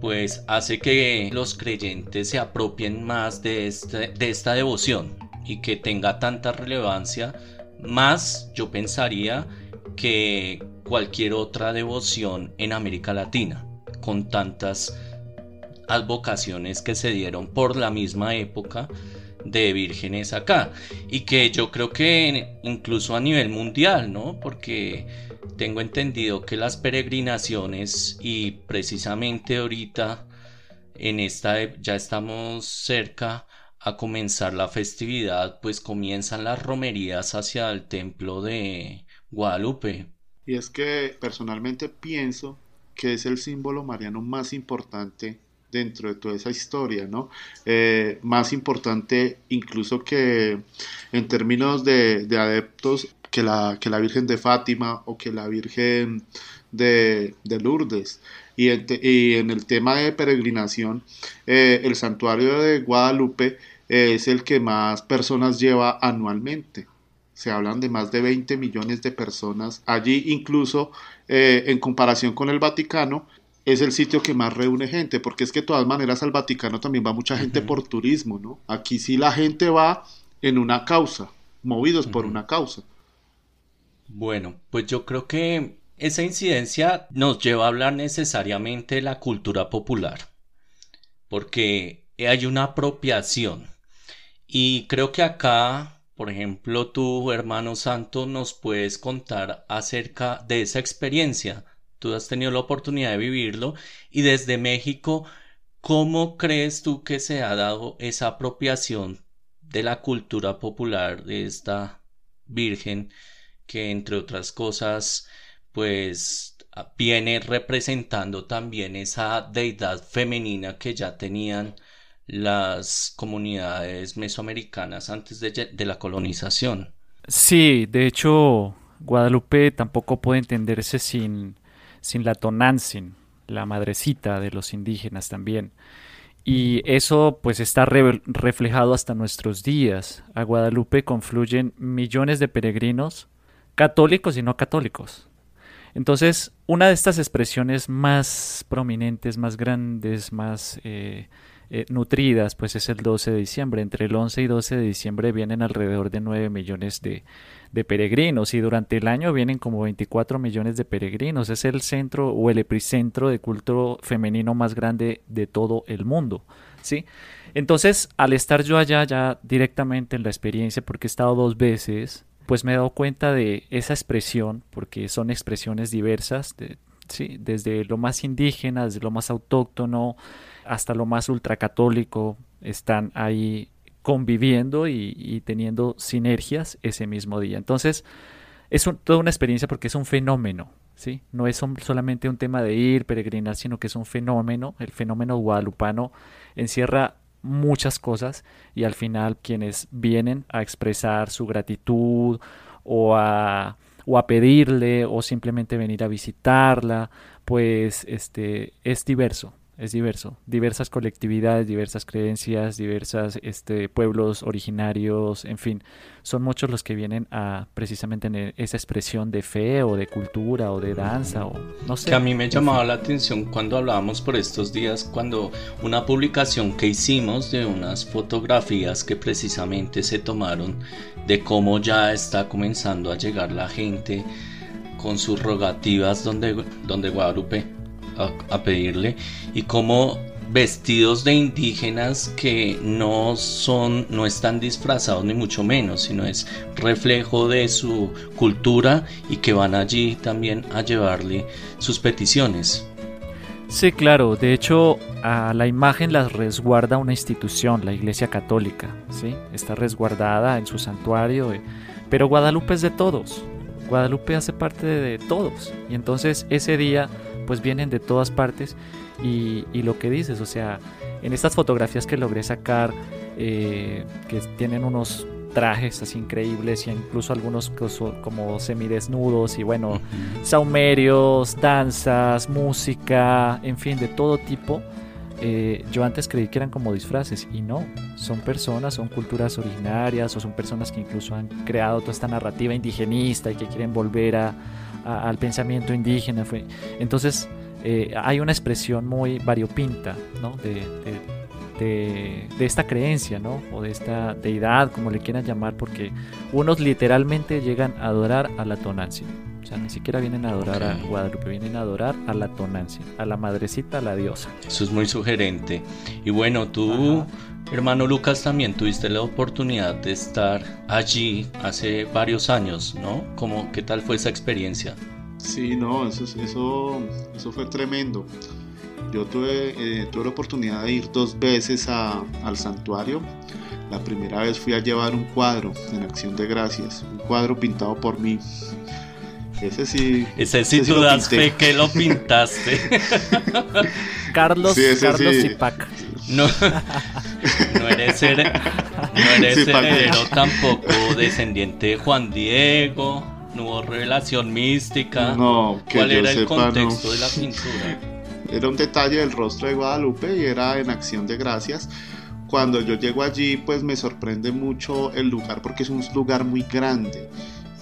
pues hace que los creyentes se apropien más de, este, de esta devoción y que tenga tanta relevancia, más yo pensaría que cualquier otra devoción en América Latina, con tantas advocaciones que se dieron por la misma época de vírgenes acá y que yo creo que incluso a nivel mundial, ¿no? Porque tengo entendido que las peregrinaciones y precisamente ahorita en esta ya estamos cerca a comenzar la festividad, pues comienzan las romerías hacia el templo de Guadalupe. Y es que personalmente pienso que es el símbolo mariano más importante dentro de toda esa historia, ¿no? Eh, más importante incluso que en términos de, adeptos que la, que la Virgen de Fátima o que la Virgen de, Lourdes. Y en, el tema de peregrinación, eh, el santuario de Guadalupe es el que más personas lleva anualmente. Se hablan de más de 20 millones de personas allí, incluso eh, en comparación con el Vaticano, es el sitio que más reúne gente, porque es que de todas maneras al Vaticano también va mucha gente por turismo, ¿no? Aquí sí la gente va en una causa, movidos por una causa. Bueno, pues yo creo que esa incidencia nos lleva a hablar necesariamente de la cultura popular, porque hay una apropiación. Y creo que acá, por ejemplo, tú, hermano santo, nos puedes contar acerca de esa experiencia tú has tenido la oportunidad de vivirlo y desde México, ¿cómo crees tú que se ha dado esa apropiación de la cultura popular de esta Virgen que entre otras cosas pues viene representando también esa deidad femenina que ya tenían las comunidades mesoamericanas antes de, de, la colonización. Sí, de hecho, Guadalupe tampoco puede entenderse sin sin la Tonantzin, la madrecita de los indígenas también. Y eso pues está reflejado hasta nuestros días. A Guadalupe confluyen millones de peregrinos, católicos y no católicos. Entonces, una de estas expresiones más prominentes, más grandes, más eh, eh, nutridas, pues es el 12 de diciembre. Entre el 11 y 12 de diciembre vienen alrededor de 9 millones de, de peregrinos y durante el año vienen como 24 millones de peregrinos. Es el centro o el epicentro de culto femenino más grande de todo el mundo. ¿sí? Entonces, al estar yo allá ya directamente en la experiencia, porque he estado dos veces, pues me he dado cuenta de esa expresión, porque son expresiones diversas, ¿sí? desde lo más indígena, desde lo más autóctono, hasta lo más ultracatólico, están ahí conviviendo y, teniendo sinergias ese mismo día. Entonces, es toda una experiencia porque es un fenómeno, ¿sí? No es solamente un tema de ir, peregrinar, sino que es un fenómeno. El fenómeno guadalupano encierra muchas cosas y al final quienes vienen a expresar su gratitud o a, o a pedirle o simplemente venir a visitarla, pues este es diverso, es diverso, diversas colectividades, diversas creencias, diversas este, pueblos originarios, en fin, son muchos los que vienen a precisamente tener esa expresión de fe o de cultura o de danza o no sé. Que a mí me llamaba la atención cuando hablábamos por estos días, cuando una publicación que hicimos de unas fotografías que precisamente se tomaron de cómo ya está comenzando a llegar la gente con sus rogativas donde, donde Guadalupe a, pedirle y como vestidos de indígenas que no son no están disfrazados ni mucho menos sino es reflejo de su cultura y que van allí también a llevarle sus peticiones Sí, claro. De hecho, a la imagen la resguarda una institución, la Iglesia Católica. ¿sí? Está resguardada en su santuario. Eh, pero Guadalupe es de todos. Guadalupe hace parte de todos. Y entonces ese día, pues vienen de todas partes. Y, lo que dices, o sea, en estas fotografías que logré sacar, eh, que tienen unos trajes así increíbles y incluso algunos como semidesnudos y bueno, saumerios, danzas, música, en fin, de todo tipo. Eh, yo antes creí que eran como disfraces y no, son personas, son culturas originarias o son personas que incluso han creado toda esta narrativa indigenista y que quieren volver a, al pensamiento indígena. Entonces eh, hay una expresión muy variopinta ¿no? de de, esta creencia, ¿no? O de esta deidad, como le quieran llamar, porque unos literalmente llegan a adorar a la tonancia. O sea, ni siquiera vienen a adorar a Guadalupe, vienen a adorar a la tonancia, a la madrecita, a la diosa. Eso es muy sugerente. Y bueno, tú, hermano Lucas, también tuviste la oportunidad de estar allí hace varios años, ¿no? ¿Cómo, ¿Qué tal fue esa experiencia? Sí, no, eso, eso, eso fue tremendo. Yo tuve, eh, tuve la oportunidad de ir dos veces al santuario. La primera vez fui a llevar un cuadro en acción de gracias, un cuadro pintado por mí. Ese sí. Ese sí tú das fe que lo pintaste. Carlos, Carlos No, no eres, no eres heredero tampoco, descendiente de Juan Diego. No hubo revelación mística. No, ¿Cuál era el contexto de la pintura? Era un detalle del rostro de Guadalupe y era en acción de gracias. Cuando yo llego allí, pues me sorprende mucho el lugar porque es un lugar muy grande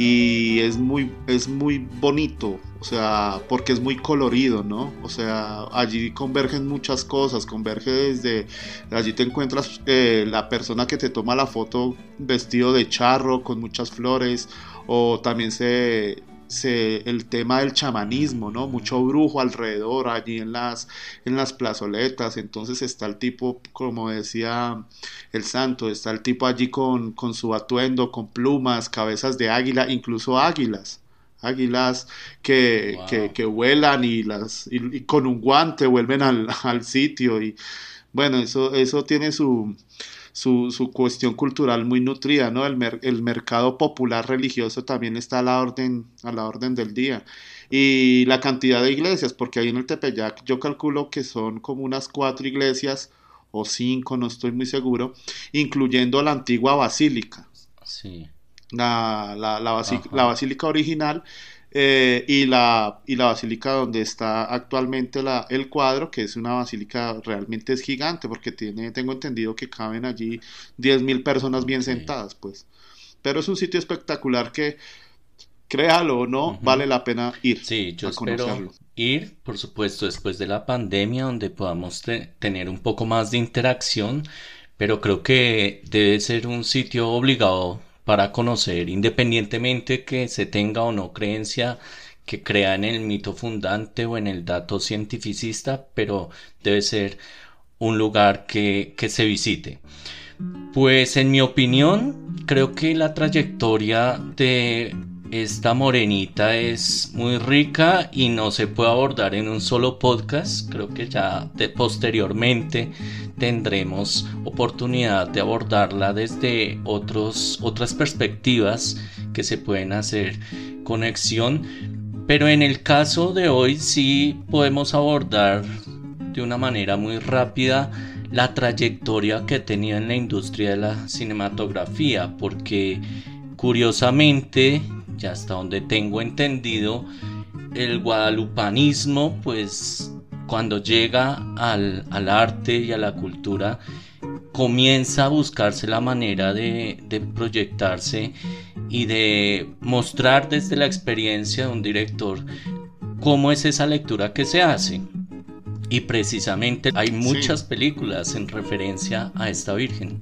y es muy, es muy bonito, o sea, porque es muy colorido, ¿no? O sea, allí convergen muchas cosas, converge desde, allí te encuentras eh, la persona que te toma la foto vestido de charro con muchas flores, o también se, el tema del chamanismo, ¿no? Mucho brujo alrededor allí en las, en las plazoletas, entonces está el tipo, como decía el santo, está el tipo allí con, con su atuendo, con plumas, cabezas de águila, incluso águilas. Águilas que, que, vuelan y las y, con un guante vuelven al, al, sitio y bueno eso eso tiene su su, cuestión cultural muy nutrida, ¿no? El, el, mercado popular religioso también está a la, orden, a la orden del día. Y la cantidad de iglesias, porque ahí en el Tepeyac yo calculo que son como unas cuatro iglesias o cinco, no estoy muy seguro, incluyendo la antigua basílica. Sí. La, la, la, la basílica original eh, y, la, y la basílica donde está actualmente la, el cuadro, que es una basílica realmente es gigante, porque tiene, tengo entendido que caben allí 10.000 personas bien sentadas, pues. Pero es un sitio espectacular que, créalo o no, vale la pena ir. Sí, yo espero ir, por supuesto, después de la pandemia, donde podamos tener un poco más de interacción, pero creo que debe ser un sitio obligado para conocer, independientemente que se tenga o no creencia que crea en el mito fundante o en el dato cientificista, pero debe ser un lugar que, que se visite. Pues en mi opinión, creo que la trayectoria de esta morenita es muy rica y no se puede abordar en un solo podcast. Creo que ya posteriormente tendremos oportunidad de abordarla desde otros, otras perspectivas que se pueden hacer conexión. Pero en el caso de hoy sí podemos abordar de una manera muy rápida la trayectoria que tenía en la industria de la cinematografía, porque curiosamente ya hasta donde tengo entendido, el guadalupanismo, pues cuando llega al, arte y a la cultura, comienza a buscarse la manera de, de, proyectarse y de mostrar desde la experiencia de un director cómo es esa lectura que se hace. Y precisamente hay muchas películas en referencia a esta Virgen.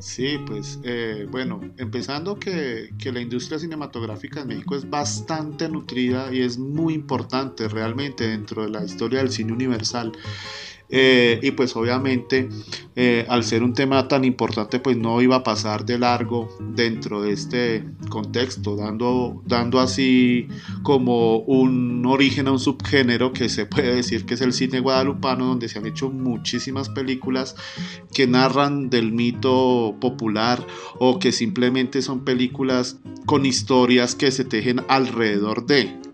Sí, pues eh, bueno, empezando que, la industria cinematográfica en México es bastante nutrida y es muy importante realmente dentro de la historia del cine universal. Eh, y pues obviamente eh, al ser un tema tan importante pues no iba a pasar de largo dentro de este contexto, dando, dando así como un origen a un subgénero que se puede decir que es el cine guadalupano donde se han hecho muchísimas películas que narran del mito popular o que simplemente son películas con historias que se tejen alrededor de.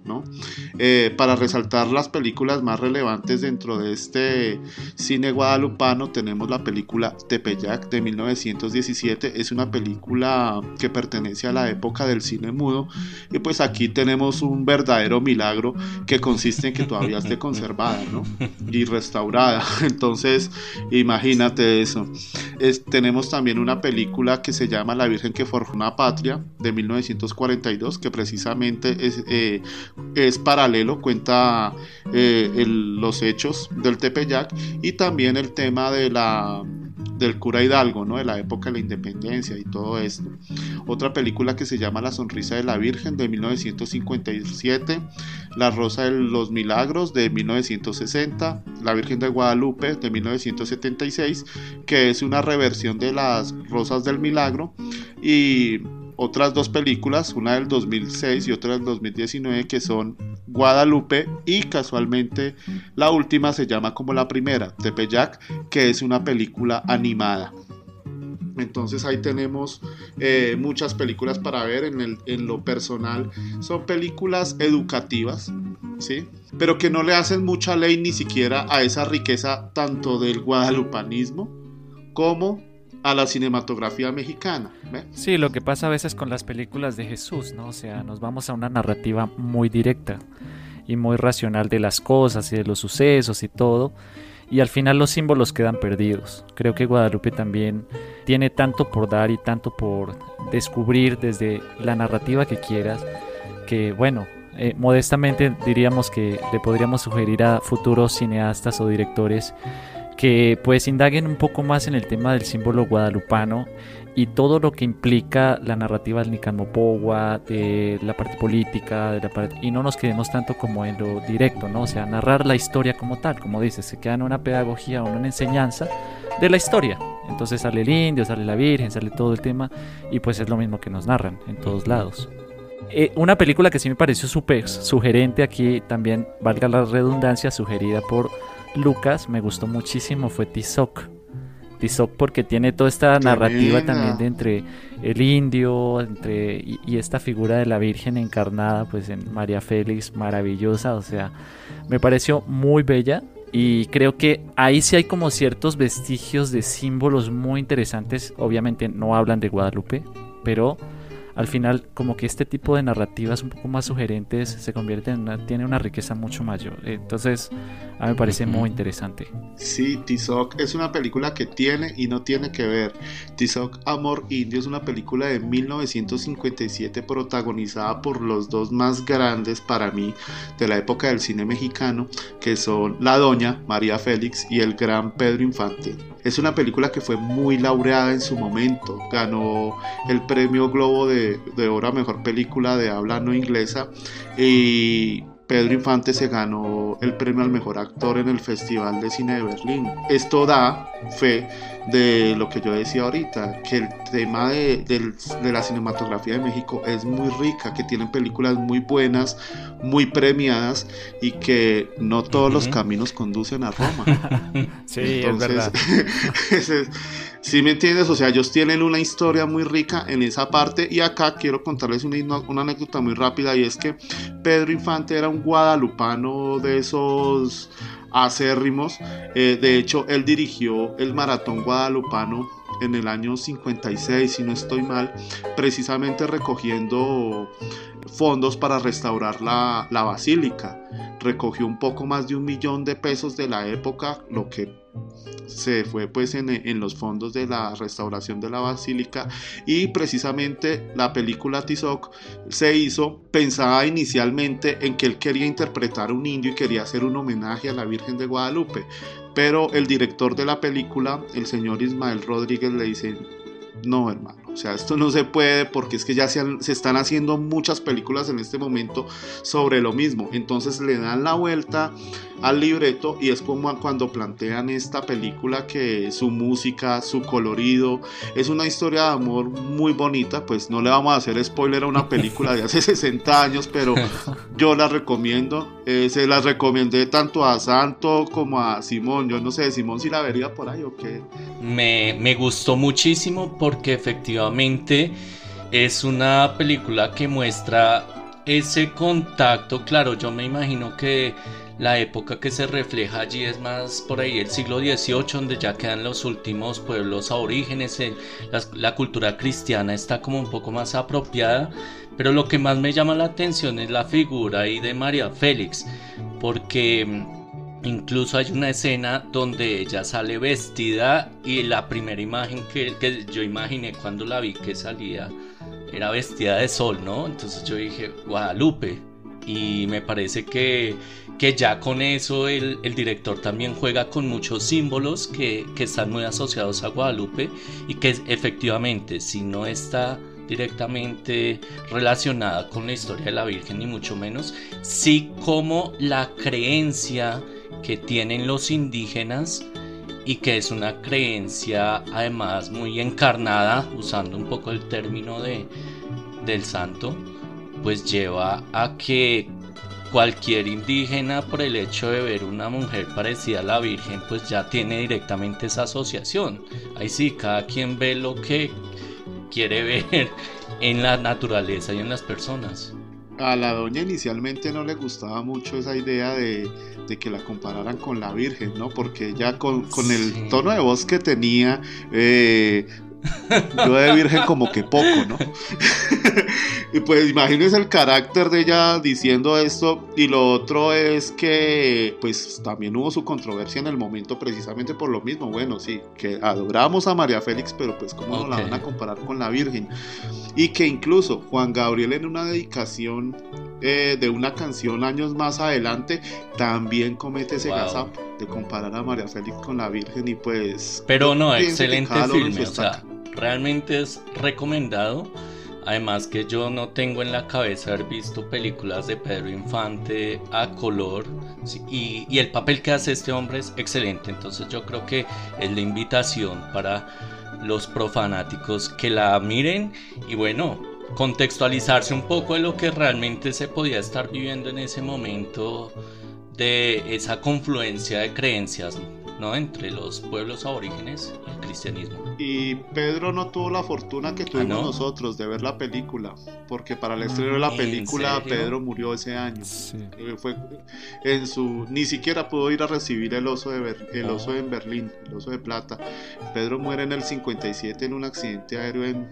Eh, para resaltar las películas más relevantes dentro de este cine guadalupano tenemos la película Tepeyac de 1917, es una película que pertenece a la época del cine mudo. Y pues aquí tenemos un verdadero milagro que consiste en que todavía esté conservada y restaurada, entonces imagínate eso. tenemos también una película que se llama La Virgen que forjó una patria de 1942 que precisamente es eh, es paralelo, cuenta eh, los hechos del Tepeyac y también el tema de la del cura Hidalgo, ¿no? de la época de la independencia y todo esto. Otra película que se llama La sonrisa de la Virgen de 1957, La rosa de los milagros de 1960, La Virgen de Guadalupe de 1976, que es una reversión de las rosas del milagro y otras dos películas, una del 2006 y otra del 2019, que son Guadalupe y casualmente la última se llama como la primera, Tepeyac, que es una película animada. Entonces ahí tenemos eh, muchas películas para ver en, el, en, lo personal. Son películas educativas, ¿sí? Pero que no le hacen mucha ley ni siquiera a esa riqueza tanto del guadalupanismo como a la cinematografía mexicana. Sí, lo que pasa a veces con las películas de Jesús, ¿no? O sea, nos vamos a una narrativa muy directa y muy racional de las cosas y de los sucesos y todo. Y al final los símbolos quedan perdidos. Creo que Guadalupe también tiene tanto por dar y tanto por descubrir desde la narrativa que quieras, que bueno, eh, modestamente diríamos que le podríamos sugerir a futuros cineastas o directores que pues indaguen un poco más en el tema del símbolo guadalupano y todo lo que implica la narrativa del Nicanmopowa, de la parte política, de la parte, y no nos quedemos tanto como en lo directo, ¿no? O sea, narrar la historia como tal, como dices, se queda en una pedagogía o una enseñanza de la historia. Entonces sale el indio, sale la virgen, sale todo el tema, y pues es lo mismo que nos narran en todos lados. Eh, una película que sí me pareció súper sugerente aquí, también valga la redundancia, sugerida por Lucas me gustó muchísimo fue Tizoc. Tizoc porque tiene toda esta narrativa también de entre el indio entre y, esta figura de la Virgen encarnada pues en María Félix maravillosa, o sea, me pareció muy bella. Y creo que ahí sí hay como ciertos vestigios de símbolos muy interesantes, obviamente no hablan de Guadalupe, pero al final como que este tipo de narrativas un poco más sugerentes se convierten en una, tiene una riqueza mucho mayor. Entonces, a mí me parece muy interesante. Sí, Tizoc es una película que tiene y no tiene que ver. Tizoc Amor Indio es una película de 1957 protagonizada por los dos más grandes para mí de la época del cine mexicano, que son la doña María Félix y el gran Pedro Infante. Es una película que fue muy laureada en su momento. Ganó el premio Globo de, de Oro Mejor Película de Habla No Inglesa. Y Pedro Infante se ganó el premio al mejor actor en el Festival de Cine de Berlín. Esto da fe de lo que yo decía ahorita, que el tema de, la cinematografía de México es muy rica, que tienen películas muy buenas, muy premiadas y que no todos los caminos conducen a Roma. sí, es verdad. Si me entiendes? O sea, ellos tienen una historia muy rica en esa parte y acá quiero contarles una, una anécdota muy rápida y es que Pedro Infante era un guadalupano de esos acérrimos. Eh, de hecho, él dirigió el maratón guadalupano en el año 56, si no estoy mal, precisamente recogiendo fondos para restaurar la, la basílica. Recogió un poco más de un millón de pesos de la época, lo que se fue pues en, los fondos de la restauración de la basílica y precisamente la película Tizoc se hizo pensada inicialmente en que él quería interpretar un indio y quería hacer un homenaje a la Virgen de Guadalupe pero el director de la película el señor Ismael Rodríguez le dice no hermano O sea, esto no se puede porque es que ya se, se, están haciendo muchas películas en este momento sobre lo mismo. Entonces le dan la vuelta al libreto y es como cuando plantean esta película que su música, su colorido, es una historia de amor muy bonita. Pues no le vamos a hacer spoiler a una película de hace 60 años, pero yo la recomiendo. Eh, se la recomendé tanto a Santo como a Simón. Yo no sé, Simón si la vería por ahí o qué. Me, me gustó muchísimo porque efectivamente es una película que muestra ese contacto. Claro, yo me imagino que la época que se refleja allí es más por ahí el siglo XVIII, donde ya quedan los últimos pueblos aborígenes, la, la, cultura cristiana está como un poco más apropiada, pero lo que más me llama la atención es la figura ahí de María Félix, porque incluso hay una escena donde ella sale vestida y la primera imagen que, yo imaginé cuando la vi que salía era vestida de sol, ¿no? Entonces yo dije, Guadalupe, y me parece que, que ya con eso el, el, director también juega con muchos símbolos que, que, están muy asociados a Guadalupe y que efectivamente si no está directamente relacionada con la historia de la Virgen ni mucho menos, sí como la creencia que tienen los indígenas y que es una creencia además muy encarnada, usando un poco el término de, del santo, pues lleva a que cualquier indígena por el hecho de ver una mujer parecida a la Virgen pues ya tiene directamente esa asociación. Ahí sí, cada quien ve lo que quiere ver en la naturaleza y en las personas. A la doña inicialmente no le gustaba mucho esa idea de, de que la compararan con la Virgen, ¿no? Porque ya con, con el tono de voz que tenía, eh, yo de virgen como que poco, ¿no? y pues imagínense el carácter de ella diciendo esto. Y lo otro es que pues también hubo su controversia en el momento precisamente por lo mismo. Bueno, sí, que adoramos a María Félix, pero pues cómo okay. no la van a comparar con la Virgen. Y que incluso Juan Gabriel en una dedicación eh, de una canción años más adelante también comete ese wow. gazapo de comparar a María Félix con la Virgen y pues... Pero no, excelente filme, o sea, realmente es recomendado. Además que yo no tengo en la cabeza haber visto películas de Pedro Infante a color y, y, el papel que hace este hombre es excelente. Entonces yo creo que es la invitación para los profanáticos que la miren y bueno, contextualizarse un poco de lo que realmente se podía estar viviendo en ese momento de esa confluencia de creencias ¿no? entre los pueblos aborígenes y el cristianismo. Y Pedro no tuvo la fortuna que tuvimos ¿Ah, no? nosotros de ver la película, porque para el estreno de la película Pedro murió ese año. Sí. Fue en su ni siquiera pudo ir a recibir el oso de Ber, el oso en Berlín, el oso de plata. Pedro muere en el 57 en un accidente aéreo en,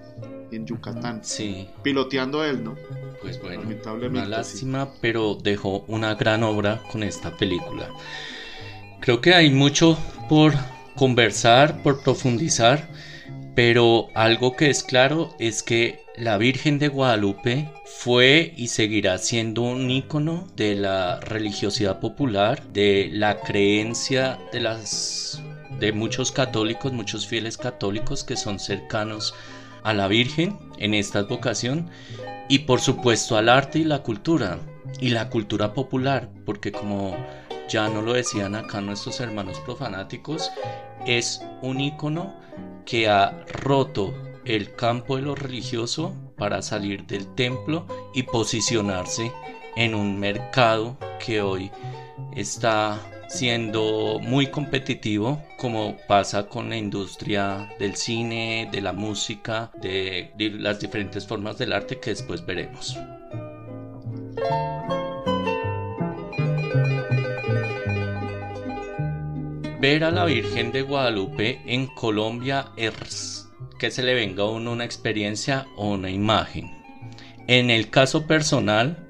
en Yucatán. Sí. Piloteando él, ¿no? Pues bueno, una lástima, sí. pero dejó una gran obra con esta película. Creo que hay mucho por conversar, por profundizar, pero algo que es claro es que la Virgen de Guadalupe fue y seguirá siendo un ícono de la religiosidad popular, de la creencia de las de muchos católicos, muchos fieles católicos que son cercanos a la Virgen en esta vocación y por supuesto al arte y la cultura y la cultura popular, porque como ya no lo decían acá nuestros hermanos profanáticos, es un ícono que ha roto el campo de lo religioso para salir del templo y posicionarse en un mercado que hoy está siendo muy competitivo como pasa con la industria del cine, de la música, de las diferentes formas del arte que después veremos. Ver a la Virgen de Guadalupe en Colombia es que se le venga a uno una experiencia o una imagen. En el caso personal,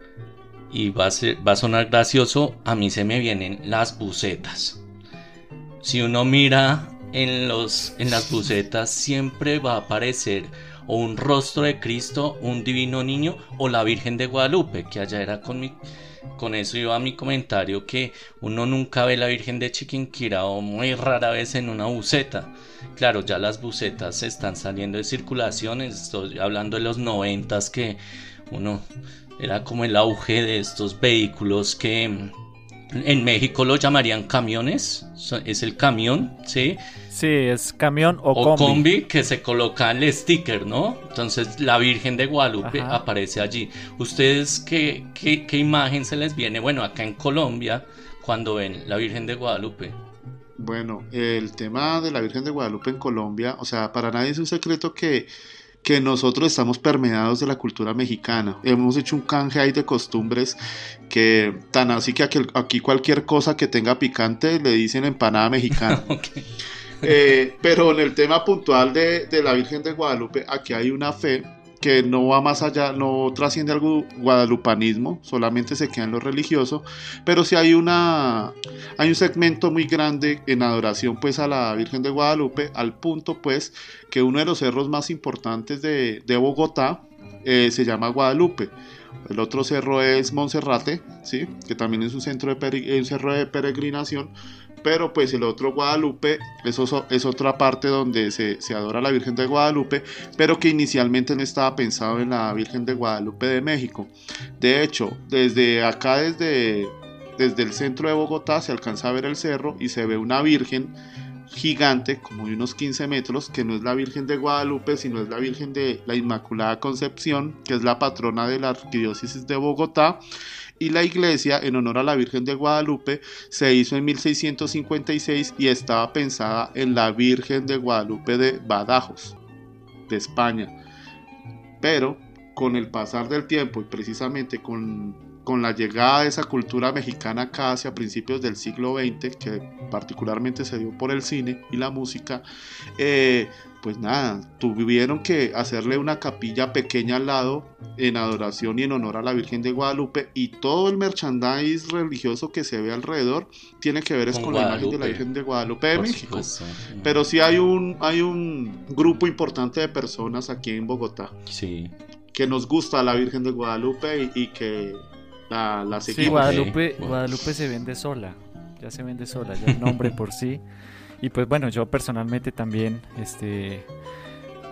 y va a, sonar gracioso, a mí se me vienen las bucetas. Si uno mira en, en las bucetas, siempre va a aparecer o un rostro de Cristo, un divino niño o la Virgen de Guadalupe, que allá era con mi con eso iba mi comentario que uno nunca ve la Virgen de Chiquinquirá o muy rara vez en una buceta. Claro, ya las bucetas están saliendo de circulación, estoy hablando de los noventas que uno era como el auge de estos vehículos que en México lo llamarían camiones, es el camión, ¿sí? Sí, es camión o, o combi. que se coloca el sticker, ¿no? Entonces la Virgen de Guadalupe aparece allí. ¿Ustedes qué, qué, qué imagen se les viene? Bueno, acá en Colombia, cuando ven la Virgen de Guadalupe. Bueno, el tema de la Virgen de Guadalupe en Colombia, o sea, para nadie es un secreto que que nosotros estamos permeados de la cultura mexicana. Hemos hecho un canje ahí de costumbres que tan así que aquí, cualquier cosa que tenga picante le dicen empanada mexicana. Eh, pero en el tema puntual de, la Virgen de Guadalupe, aquí hay una fe que no va más allá, no trasciende al guadalupanismo, solamente se queda en lo religioso, pero sí hay una un segmento muy grande en adoración pues a la Virgen de Guadalupe, al punto pues que uno de los cerros más importantes de, Bogotá eh, se llama Guadalupe. El otro cerro es Monserrate, ¿sí? que también es un, centro un cerro de peregrinación, pero pues el otro Guadalupe eso es otra parte donde se, adora a la Virgen de Guadalupe, pero que inicialmente no estaba pensado en la Virgen de Guadalupe de México. De hecho, desde acá, desde, desde el centro de Bogotá, se alcanza a ver el cerro y se ve una Virgen gigante, como de unos 15 metros, que no es la Virgen de Guadalupe, sino es la Virgen de la Inmaculada Concepción, que es la patrona de la Arquidiócesis de Bogotá y la iglesia en honor a la Virgen de Guadalupe se hizo en 1656 y estaba pensada en la Virgen de Guadalupe de Badajoz, de España. Pero con el pasar del tiempo y precisamente con, la llegada de esa cultura mexicana acá hacia principios del siglo XX, que particularmente se dio por el cine y la música, eh, pues nada, tuvieron que hacerle una capilla pequeña al lado en adoración y en honor a la Virgen de Guadalupe y todo el merchandise religioso que se ve alrededor tiene que ver es con, la imagen de la Virgen de Guadalupe de México. Pero sí hay un hay un grupo importante de personas aquí en Bogotá. Sí. Que nos gusta la Virgen de Guadalupe y, que la, la seguimos. Sí, Guadalupe, Guadalupe se vende sola. Ya se vende sola, ya el nombre por sí. Y pues bueno, yo personalmente también, este,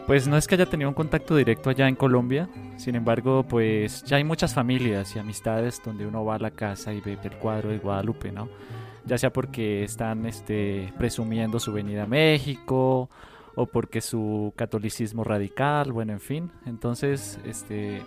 pues no es que haya tenido un contacto directo allá en Colombia, sin embargo, pues ya hay muchas familias y amistades donde uno va a la casa y ve el cuadro de Guadalupe, ¿no? Ya sea porque están este, presumiendo su venida a México o porque su catolicismo radical, bueno, en fin. Entonces, este,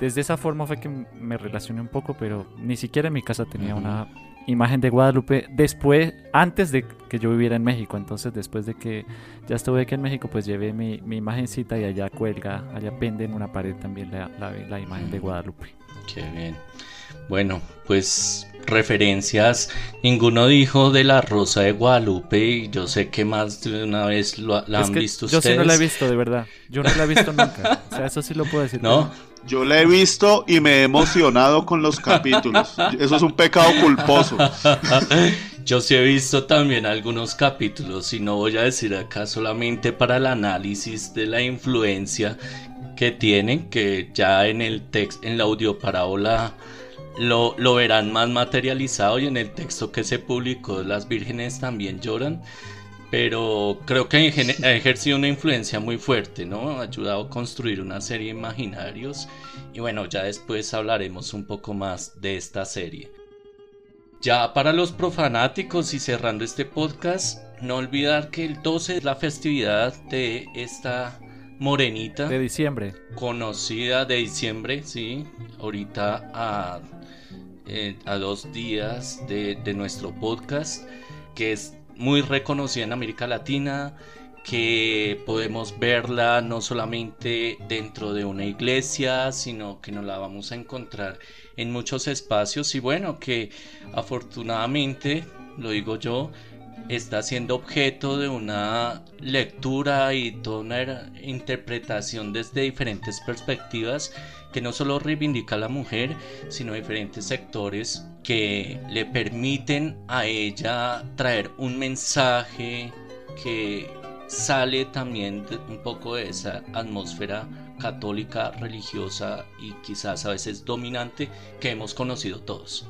desde esa forma fue que me relacioné un poco, pero ni siquiera en mi casa tenía una imagen de Guadalupe después, antes de que yo viviera en México. Entonces, después de que ya estuve aquí en México, pues llevé mi, mi imagencita y allá cuelga, allá pende en una pared también la, la, imagen de Guadalupe. Qué bien. Bueno, pues referencias, ninguno dijo de la Rosa de Guadalupe y yo sé que más de una vez lo, la han visto ustedes. Yo sí no la he visto, de verdad. Yo no la he visto nunca. O sea, eso sí lo puedo decir. ¿No? Yo la he visto y me he emocionado con los capítulos. Eso es un pecado culposo. Yo sí he visto también algunos capítulos y no voy a decir acá solamente para el análisis de la influencia que tienen, que ya en el texto, en la audioparábola lo, lo verán más materializado y en el texto que se publicó Las vírgenes también lloran pero creo que ha ejercido una influencia muy fuerte, ¿no? Ha ayudado a construir una serie de imaginarios y bueno, ya después hablaremos un poco más de esta serie. Ya para los profanáticos y cerrando este podcast, no olvidar que el 12 es la festividad de esta morenita. De diciembre. Conocida de diciembre, sí. Ahorita a, eh, a dos días de, de nuestro podcast, que es muy reconocida en América Latina, que podemos verla no solamente dentro de una iglesia, sino que nos la vamos a encontrar en muchos espacios. Y bueno, que afortunadamente, lo digo yo, está siendo objeto de una lectura y toda una interpretación desde diferentes perspectivas que no solo reivindica a la mujer, sino diferentes sectores que le permiten a ella traer un mensaje que sale también un poco de esa atmósfera católica religiosa y quizás a veces dominante que hemos conocido todos.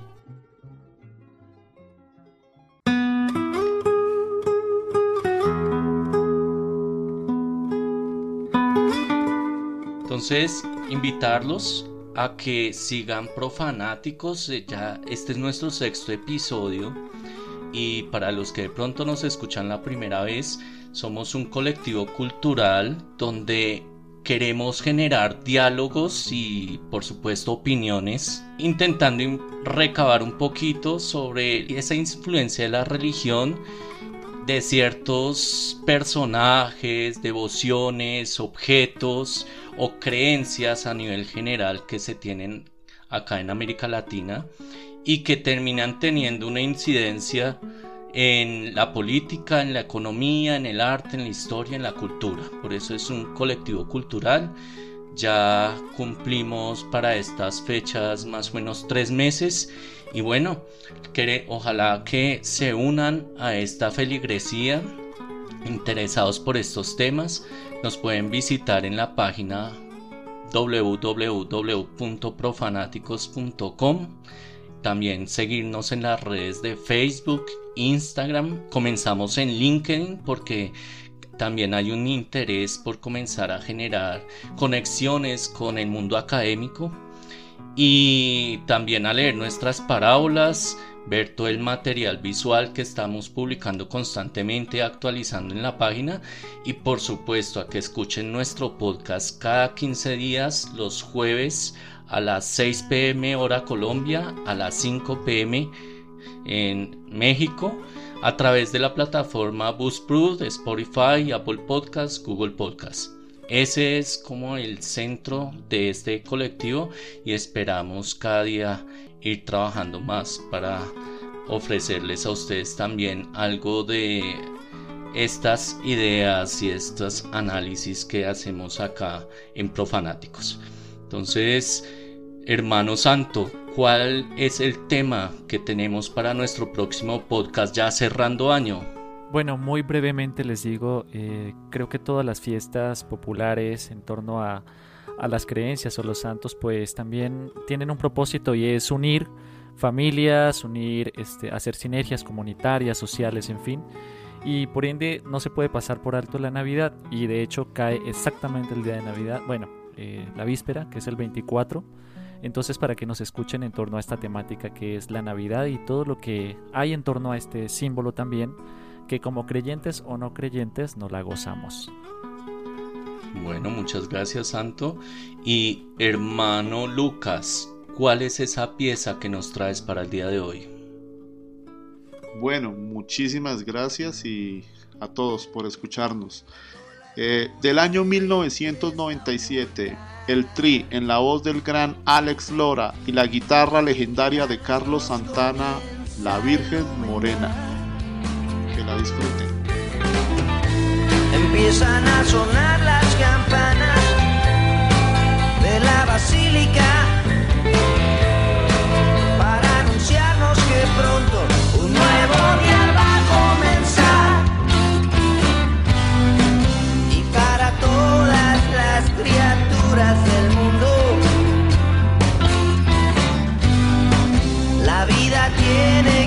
Entonces, invitarlos a que sigan profanáticos. Eh, ya este es nuestro sexto episodio. Y para los que de pronto nos escuchan la primera vez, somos un colectivo cultural donde queremos generar diálogos y por supuesto opiniones, intentando recabar un poquito sobre esa influencia de la religión de ciertos personajes, devociones, objetos o creencias a nivel general que se tienen acá en América Latina y que terminan teniendo una incidencia en la política, en la economía, en el arte, en la historia, en la cultura. Por eso es un colectivo cultural. Ya cumplimos para estas fechas más o menos tres meses y bueno, ojalá que se unan a esta feligresía interesados por estos temas nos pueden visitar en la página www.profanáticos.com. También seguirnos en las redes de Facebook, Instagram. Comenzamos en LinkedIn porque también hay un interés por comenzar a generar conexiones con el mundo académico y también a leer nuestras parábolas ver todo el material visual que estamos publicando constantemente, actualizando en la página y por supuesto a que escuchen nuestro podcast cada 15 días los jueves a las 6 pm hora Colombia, a las 5 pm en México a través de la plataforma Buzzsprout, Spotify, Apple Podcasts, Google Podcasts. Ese es como el centro de este colectivo y esperamos cada día ir trabajando más para ofrecerles a ustedes también algo de estas ideas y estos análisis que hacemos acá en Profanáticos. Entonces, hermano santo, ¿cuál es el tema que tenemos para nuestro próximo podcast ya cerrando año? Bueno, muy brevemente les digo, eh, creo que todas las fiestas populares en torno a a las creencias o los santos, pues también tienen un propósito y es unir familias, unir, este, hacer sinergias comunitarias, sociales, en fin. Y por ende no se puede pasar por alto la Navidad y de hecho cae exactamente el día de Navidad, bueno, eh, la víspera, que es el 24. Entonces para que nos escuchen en torno a esta temática que es la Navidad y todo lo que hay en torno a este símbolo también, que como creyentes o no creyentes nos la gozamos. Bueno, muchas gracias Santo. Y hermano Lucas, ¿cuál es esa pieza que nos traes para el día de hoy? Bueno, muchísimas gracias y a todos por escucharnos. Eh, del año 1997, el tri en la voz del gran Alex Lora y la guitarra legendaria de Carlos Santana, La Virgen Morena la disfruten. Empiezan a sonar las campanas de la basílica para anunciarnos que pronto un nuevo día. va a comenzar y para todas las criaturas del mundo. La vida tiene